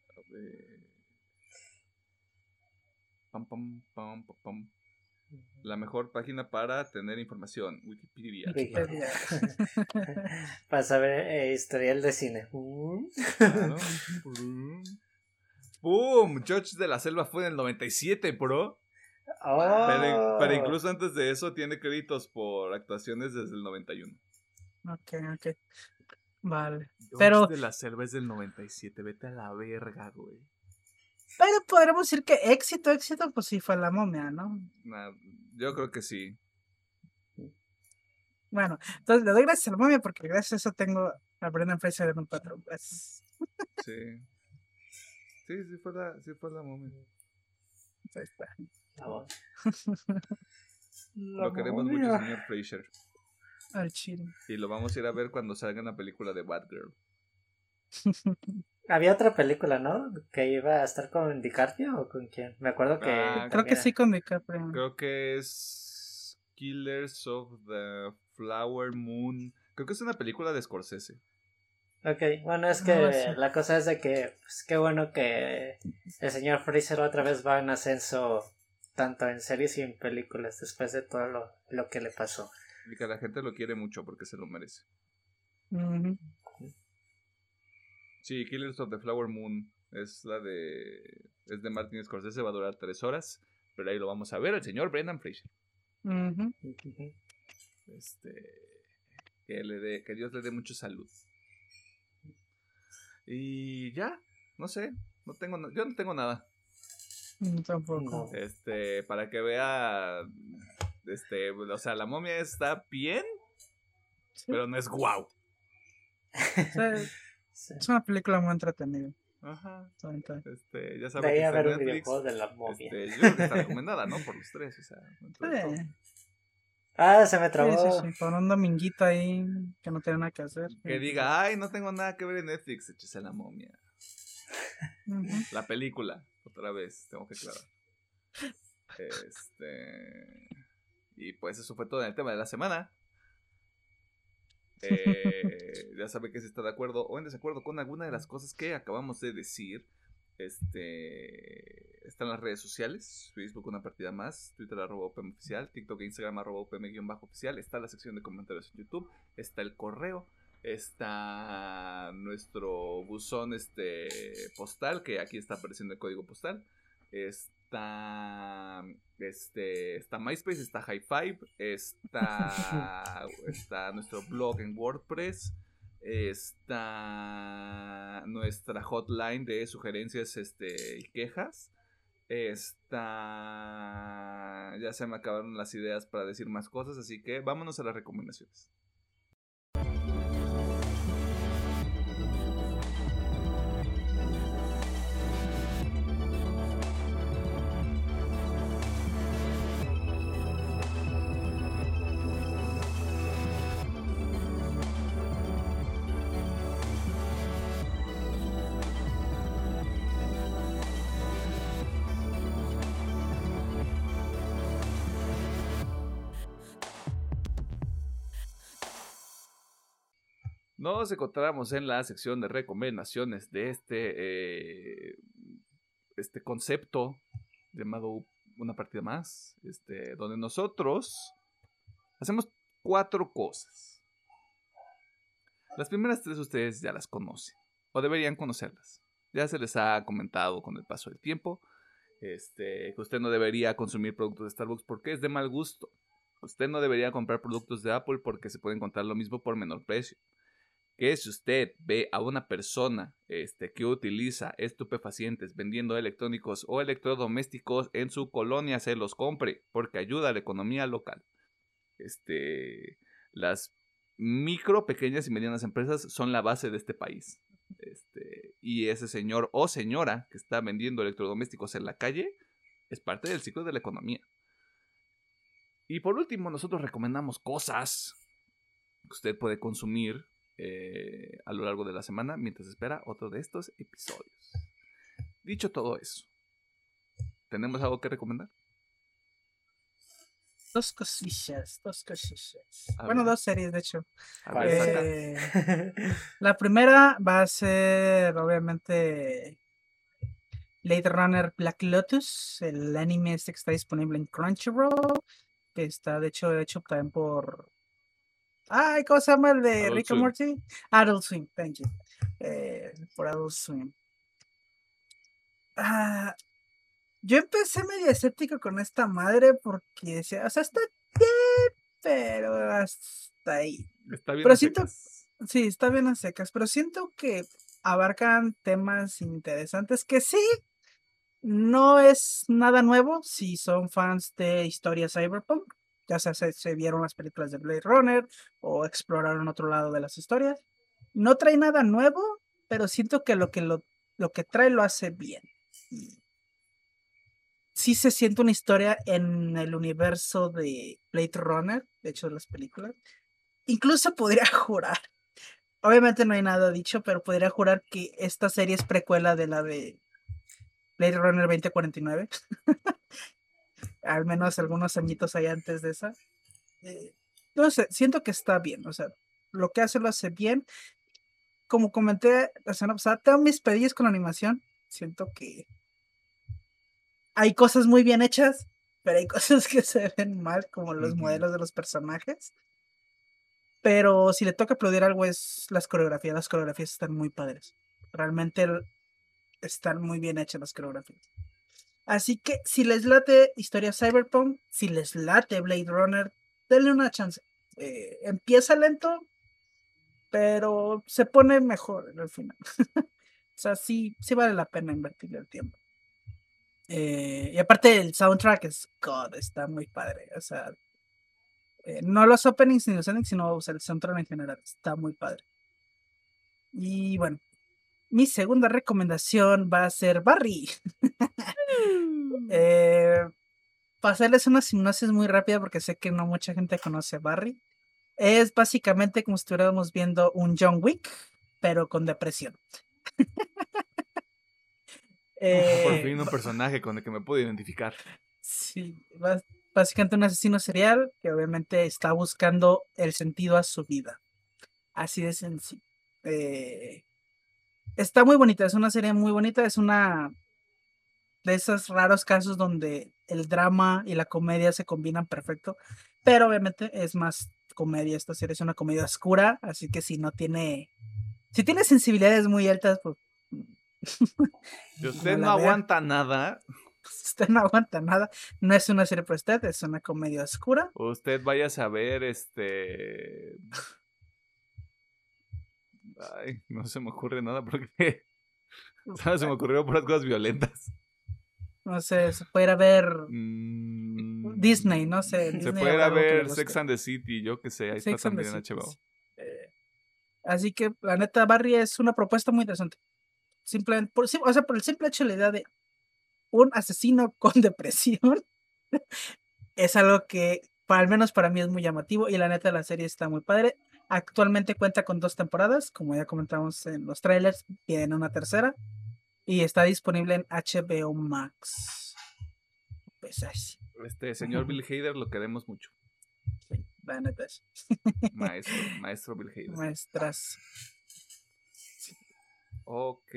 A: A ver. Pam, pam, pam, pam, pam. La mejor página para tener información, Wikipedia.
B: Wikipedia. Para saber eh, historial de cine. Uh.
A: Claro. ¡Boom! George de la Selva fue en el 97, bro.
B: Oh.
A: Pero, pero incluso antes de eso tiene créditos por actuaciones desde el 91.
C: ok, ok. Vale.
A: George
C: Pero-
A: de la Selva es del 97, vete a la verga, güey.
C: Pero podremos decir que éxito, éxito, pues sí fue la momia, ¿no?
A: Nah, yo creo que sí.
C: Bueno, entonces le doy gracias a la momia porque gracias a eso tengo a Brendan Fraser en un patrón. Pues,
A: Sí. Sí, sí fue la, sí fue la momia.
C: ahí está.
A: Lo queremos mucho, señor Fraser.
C: Al chile.
A: Y lo vamos a ir a ver cuando salga en la película de Batgirl.
B: Había otra película, ¿no? Que iba a estar con DiCaprio o con quién. Me acuerdo que.
A: Ah,
C: Creo que sí con DiCaprio.
A: Creo que es Killers of the Flower Moon. Creo que es una película de Scorsese.
B: Ok, bueno, es que
C: No, sí.
B: la cosa es de que, pues qué bueno que el señor Fraser otra vez va en ascenso, tanto en series y en películas, después de todo lo, lo que le pasó.
A: Y que la gente lo quiere mucho porque se lo merece.
C: Ujú.
A: Sí, Killers of the Flower Moon es la de. Es de Martin Scorsese, va a durar tres horas. Pero ahí lo vamos a ver, el señor Brendan Fraser.
C: Ujú.
B: Ujú.
A: Este. Que, le dé, que Dios le dé mucha salud. Y ya, no sé. No tengo, yo no tengo nada.
C: Tampoco.
A: Este, para que vea. Este, o sea, la momia está bien,
C: Sí,
A: pero no es guau.
C: sí,
B: Sí.
C: es una película muy entretenida.
A: Ajá. Este, ya sabe
B: De ver un
A: Netflix.
B: videojuego de la momia.
A: Este, yo creo que está recomendada, ¿no? Por los tres, o sea.
C: Sí,
B: Ah, se me trabó.
C: sí, sí, Con un dominguito ahí que no tiene nada que hacer.
A: Que diga, ay, no tengo nada que ver en Netflix, échese la momia. La película, otra vez, tengo que aclarar. Este. Y pues eso fue todo en el tema de la semana. Eh, ya sabe que si está de acuerdo o en desacuerdo con alguna de las cosas que acabamos de decir. Este. Están las redes sociales: Facebook, una partida más. Twitter, arroba OPM oficial. TikTok e Instagram, arroba OPM-oficial. Está la sección de comentarios en YouTube. Está el correo. Está nuestro buzón este postal, que aquí está apareciendo el código postal. Está este está MySpace, está High Five, está está nuestro blog en WordPress, está nuestra hotline de sugerencias este y quejas. Está ya se me acabaron las ideas para decir más cosas, así que vámonos a las recomendaciones. Nos encontramos en la sección de recomendaciones de este, eh, este concepto llamado Una partida más, este, donde nosotros hacemos cuatro cosas. Las primeras tres ustedes ya las conocen, o deberían conocerlas. Ya se les ha comentado con el paso del tiempo este, que usted no debería consumir productos de Starbucks porque es de mal gusto. Usted no debería comprar productos de Apple porque se puede encontrar lo mismo por menor precio. Que si usted ve a una persona este, que utiliza estupefacientes vendiendo electrónicos o electrodomésticos en su colonia, se los compre porque ayuda a la economía local. Este, las micro, pequeñas y medianas empresas son la base de este país. Este, y ese señor o señora que está vendiendo electrodomésticos en la calle es parte del ciclo de la economía. Y por último, nosotros recomendamos cosas que usted puede consumir eh, a lo largo de la semana mientras espera otro de estos episodios. Dicho todo eso, ¿tenemos algo que recomendar?
C: Dos cosillas, dos cosillas. bueno, dos series, de hecho.
B: Eh,
C: la primera va a ser, obviamente, Blade Runner Black Lotus. El anime este que está disponible en Crunchyroll. Que está, de hecho, hecho también por. Ay, ¿cómo se llama el de Rick and Morty? Adult Swim, thank you. Eh, por Adult Swim. Ah, yo empecé medio escéptico con esta madre porque decía, o sea, está bien, pero hasta ahí.
A: Está bien
C: pero siento, sí, está bien a secas, pero siento que abarcan temas interesantes que sí, no es nada nuevo si son fans de historia cyberpunk. Ya se, vieron las películas de Blade Runner o exploraron otro lado de las historias. No trae nada nuevo, pero siento que lo que, lo que trae lo hace bien sí se siente una historia en el universo de Blade Runner, de hecho de las películas. Incluso podría jurar, obviamente no hay nada dicho, pero podría jurar que esta serie es precuela de la de Blade Runner 2049. Al menos algunos añitos ahí antes de esa. Eh, no sé, siento que está bien, o sea, lo que hace lo hace bien. Como comenté la semana pasada, tengo mis pedillas con la animación. Siento que hay cosas muy bien hechas, pero hay cosas que se ven mal, como los modelos de los personajes. Pero si le toca aplaudir algo es las coreografías. Las coreografías están muy padres. Realmente están muy bien hechas las coreografías. Así que si les late Historia Cyberpunk, si les late Blade Runner, denle una chance. Eh, empieza lento, pero se pone mejor al final. o sea, sí, sí vale la pena invertirle el tiempo. Eh, y aparte el soundtrack es God, está muy padre. O sea, eh, no los openings ni los endings, sino el soundtrack en general. Está muy padre. Y bueno, mi segunda recomendación va a ser Barry. eh, para hacerles una sinopsis muy rápida, porque sé que no mucha gente conoce a Barry. Es básicamente como si estuviéramos viendo un John Wick, pero con depresión.
A: Por eh, fin un personaje con el que me puedo identificar.
C: Sí, básicamente un asesino serial que obviamente está buscando el sentido a su vida. Así de sencillo. Eh, está muy bonita, es una serie muy bonita, es una de esos raros casos donde el drama y la comedia se combinan perfecto, pero obviamente es más comedia, esta serie es una comedia oscura, así que si no tiene, si tiene sensibilidades muy altas, pues
A: si usted no, aguanta nada.
C: Usted no aguanta nada, no es una serie para usted, es una comedia oscura.
A: Usted vaya a saber, este. Ay, no se me ocurre nada porque. se me ocurrieron puras cosas violentas.
C: No sé, se puede ir a ver mm, Disney, no sé.
A: se puede ir a ver Sex and the City, yo que sé, ahí está también en HBO.
C: Eh, así que la neta, Barry es una propuesta muy interesante. Simplemente, por, o sea, por el simple hecho de la idea de un asesino con depresión, es algo que, al menos para mí, es muy llamativo y la neta la serie está muy padre. Actualmente cuenta con dos temporadas, como ya comentamos en los trailers, tiene una tercera y está disponible en HBO Max. Pues así.
A: Este señor Bill Hader lo queremos mucho.
C: Sí, la neta es.
A: Maestro, maestro Bill Hader.
C: Maestras.
A: Ok.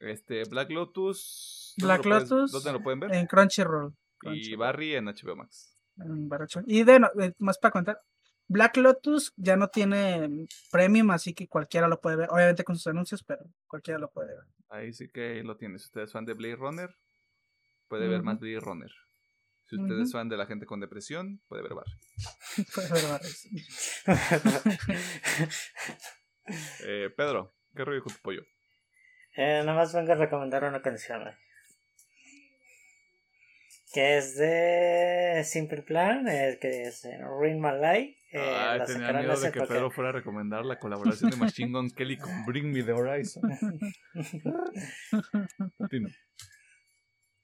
A: Este, Black Lotus.
C: Black Lotus.
A: ¿Dónde lo pueden ver?
C: En Crunchyroll.
A: Y Barry en HBO Max.
C: Y de, más para contar. Black Lotus ya no tiene premium, así que cualquiera lo puede ver. Obviamente con sus anuncios, pero cualquiera lo puede ver.
A: Ahí sí que lo tienes. Si usted es fan de Blade Runner, puede ver más. Blade Runner. Si usted
C: Ujú.
A: es fan de la gente con depresión, puede ver Barry.
C: Puede ver varios.
A: Eh, Pedro, ¿qué rollo con tu pollo?
B: Eh, nada más vengo a recomendar una canción. eh, Que es de Simple Plan, eh, que es Ring My Light. Eh,
A: Ay, tenía miedo de que. Pedro fuera a recomendar la colaboración de Machine Gun Kelly con Bring Me the Horizon.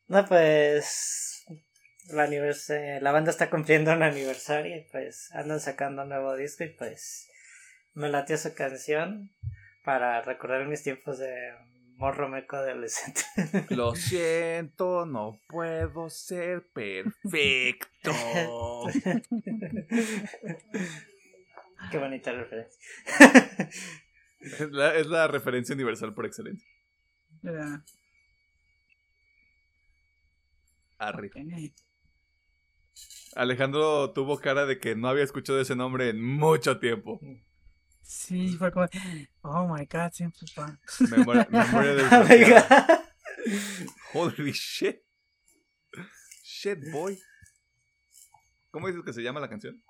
B: No, pues. La, anivers- eh, la banda está cumpliendo un aniversario y pues andan sacando un nuevo disco y pues me latió su canción para recordar mis tiempos de morro meco adolescente.
A: Lo siento, no puedo ser perfecto.
B: Qué bonita referencia.
A: Es la, es la referencia universal por excelencia.
C: Ya.
A: Arri.
C: Ok.
A: Alejandro tuvo cara de que no había escuchado ese nombre en mucho tiempo.
C: Sí, fue como, oh my god, Simple Plan.
A: Memoria, memoria del
B: Oiga.
A: Holy shit. Shit, boy. ¿Cómo dices que se llama la canción?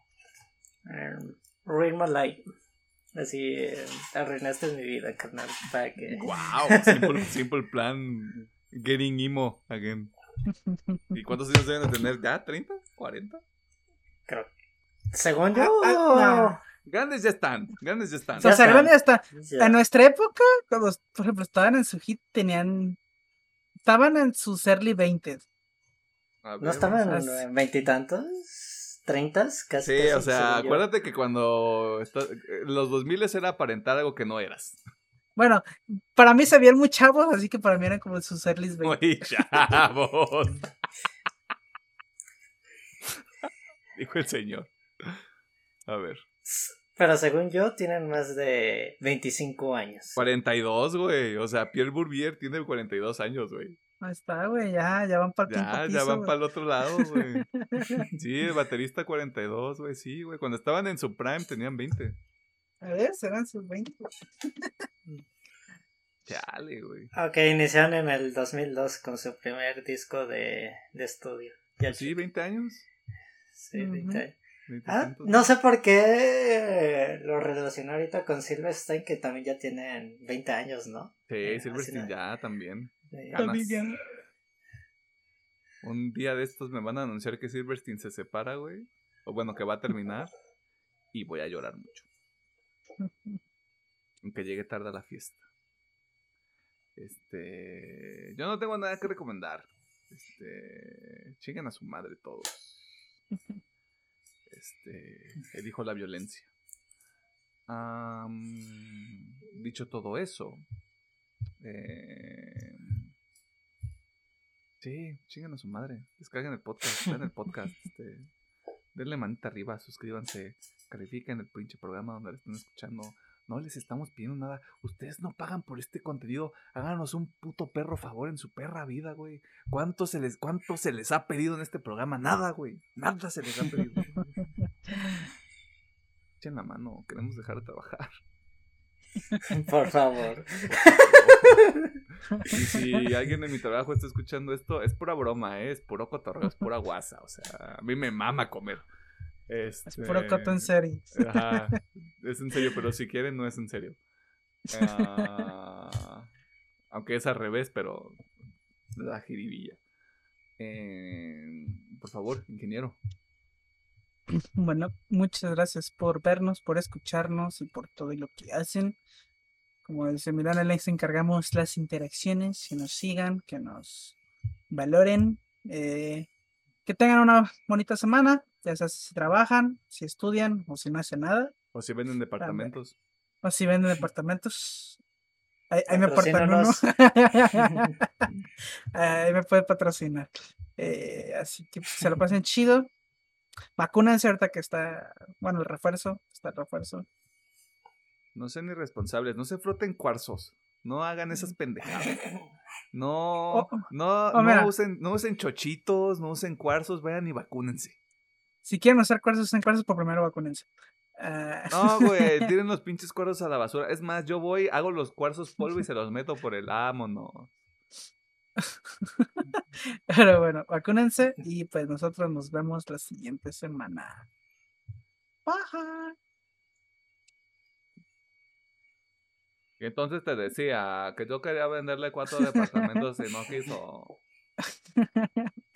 B: Eh, Ring My Light. Así, eh, arruinaste mi vida, carnal. Para que...
A: Wow, simple, simple plan. Getting emo again. ¿Y cuántos años deben de tener? ¿Ya? ¿30? ¿40?
B: Creo. Según yo.
C: Ah,
A: Grandes ya están. Grandes ya están.
C: O sea,
B: Ya
C: Grande hasta
B: ya.
C: en nuestra época, cuando por ejemplo estaban en su hit, tenían. Estaban en sus early 20
A: A ver,
B: ¿No estaban
A: vamos.
B: en veintitantos? ¿Treintas? Casi.
A: Sí,
B: casi,
A: o sea, acuérdate que cuando está- los 2000 era aparentar algo que no eras.
C: Bueno, para mí se veían muy chavos, así que para mí eran como sus early 20
A: Muy chavos. Dijo el señor. A ver.
B: Pero según yo, tienen más de 25 años.
A: 42, güey. O sea, Pierre Bourbier tiene 42 años, güey.
C: Ahí está, güey, ya, ya van para el
A: Ya,
C: quinto
A: ya
C: piso,
A: van para el otro lado, güey. Sí, el baterista 42, güey. Sí, güey. Cuando estaban en su prime tenían 20.
C: A ver, serán sus 20.
A: Chale, güey.
B: Ok, iniciaron en el 2002 con su primer disco de, de estudio. Ya
A: Sí, 20 años.
B: Sí,
C: Ujú.
B: 20 años.
A: 20
B: Ah, no sé por qué lo relaciono ahorita con Silverstein, que también ya tienen 20 años, ¿no?
A: Sí,
B: Eh,
A: Silverstein ya también. Ganas. Un día de estos me van a anunciar que Silverstein se separa, güey. O bueno, que va a terminar. Y voy a llorar mucho. Aunque llegue tarde a la fiesta. Este. Yo no tengo nada que recomendar. Este. Chinguen a su madre todos. Este. Elijo la violencia. Am, dicho todo eso. Eh, sí, chinguen a su madre. Descarguen el podcast. Vean el podcast. Este, denle manita arriba. Suscríbanse. Califiquen el pinche programa donde lo estén escuchando. No les estamos pidiendo nada. Ustedes no pagan por este contenido. Háganos un puto perro favor en su perra vida, güey. ¿Cuánto se les, cuánto se les ha pedido en este programa? Nada, güey. Nada se les ha pedido. Echen la mano. Queremos dejar de trabajar.
B: Por favor.
A: Y si alguien de mi trabajo está escuchando esto, es pura broma, ¿eh? es puro cotorreo, es pura guasa. O sea, a mí me mama comer.
C: Es
A: Este,
C: puro coto en serio.
A: Ajá, es en serio, pero si quieren, no es en serio. Ah, aunque es al revés, pero la jiribilla. Eh, por favor, ingeniero.
C: Bueno, muchas gracias por vernos, por escucharnos y por todo lo que hacen. Como dice Milana, les encargamos las interacciones, que nos sigan, que nos valoren, eh, que tengan una bonita semana, ya sea si trabajan, si estudian o si no hacen nada,
A: O si venden departamentos.
C: o si venden departamentos. Ahí, ahí me aportan uno. Ahí me puede patrocinar. Eh, así que se lo pasen chido. Vacúnense ahorita que está, bueno, el refuerzo, está el refuerzo.
A: No sean irresponsables, no se froten cuarzos. No hagan esas pendejadas. No,
C: Oh,
A: no,
C: oh,
A: no, usen, no usen chochitos, no usen cuarzos, vayan y vacúnense.
C: Si quieren usar cuarzos, usen cuarzos, por primero vacúnense. Ah,
A: No, güey, tiren los pinches cuarzos a la basura. Es más, yo voy, hago los cuarzos polvo y se los meto por el no.
C: Pero bueno, vacúnense y pues nosotros nos vemos la siguiente semana. Bye.
A: Entonces te decía que yo quería venderle cuatro departamentos y no quiso.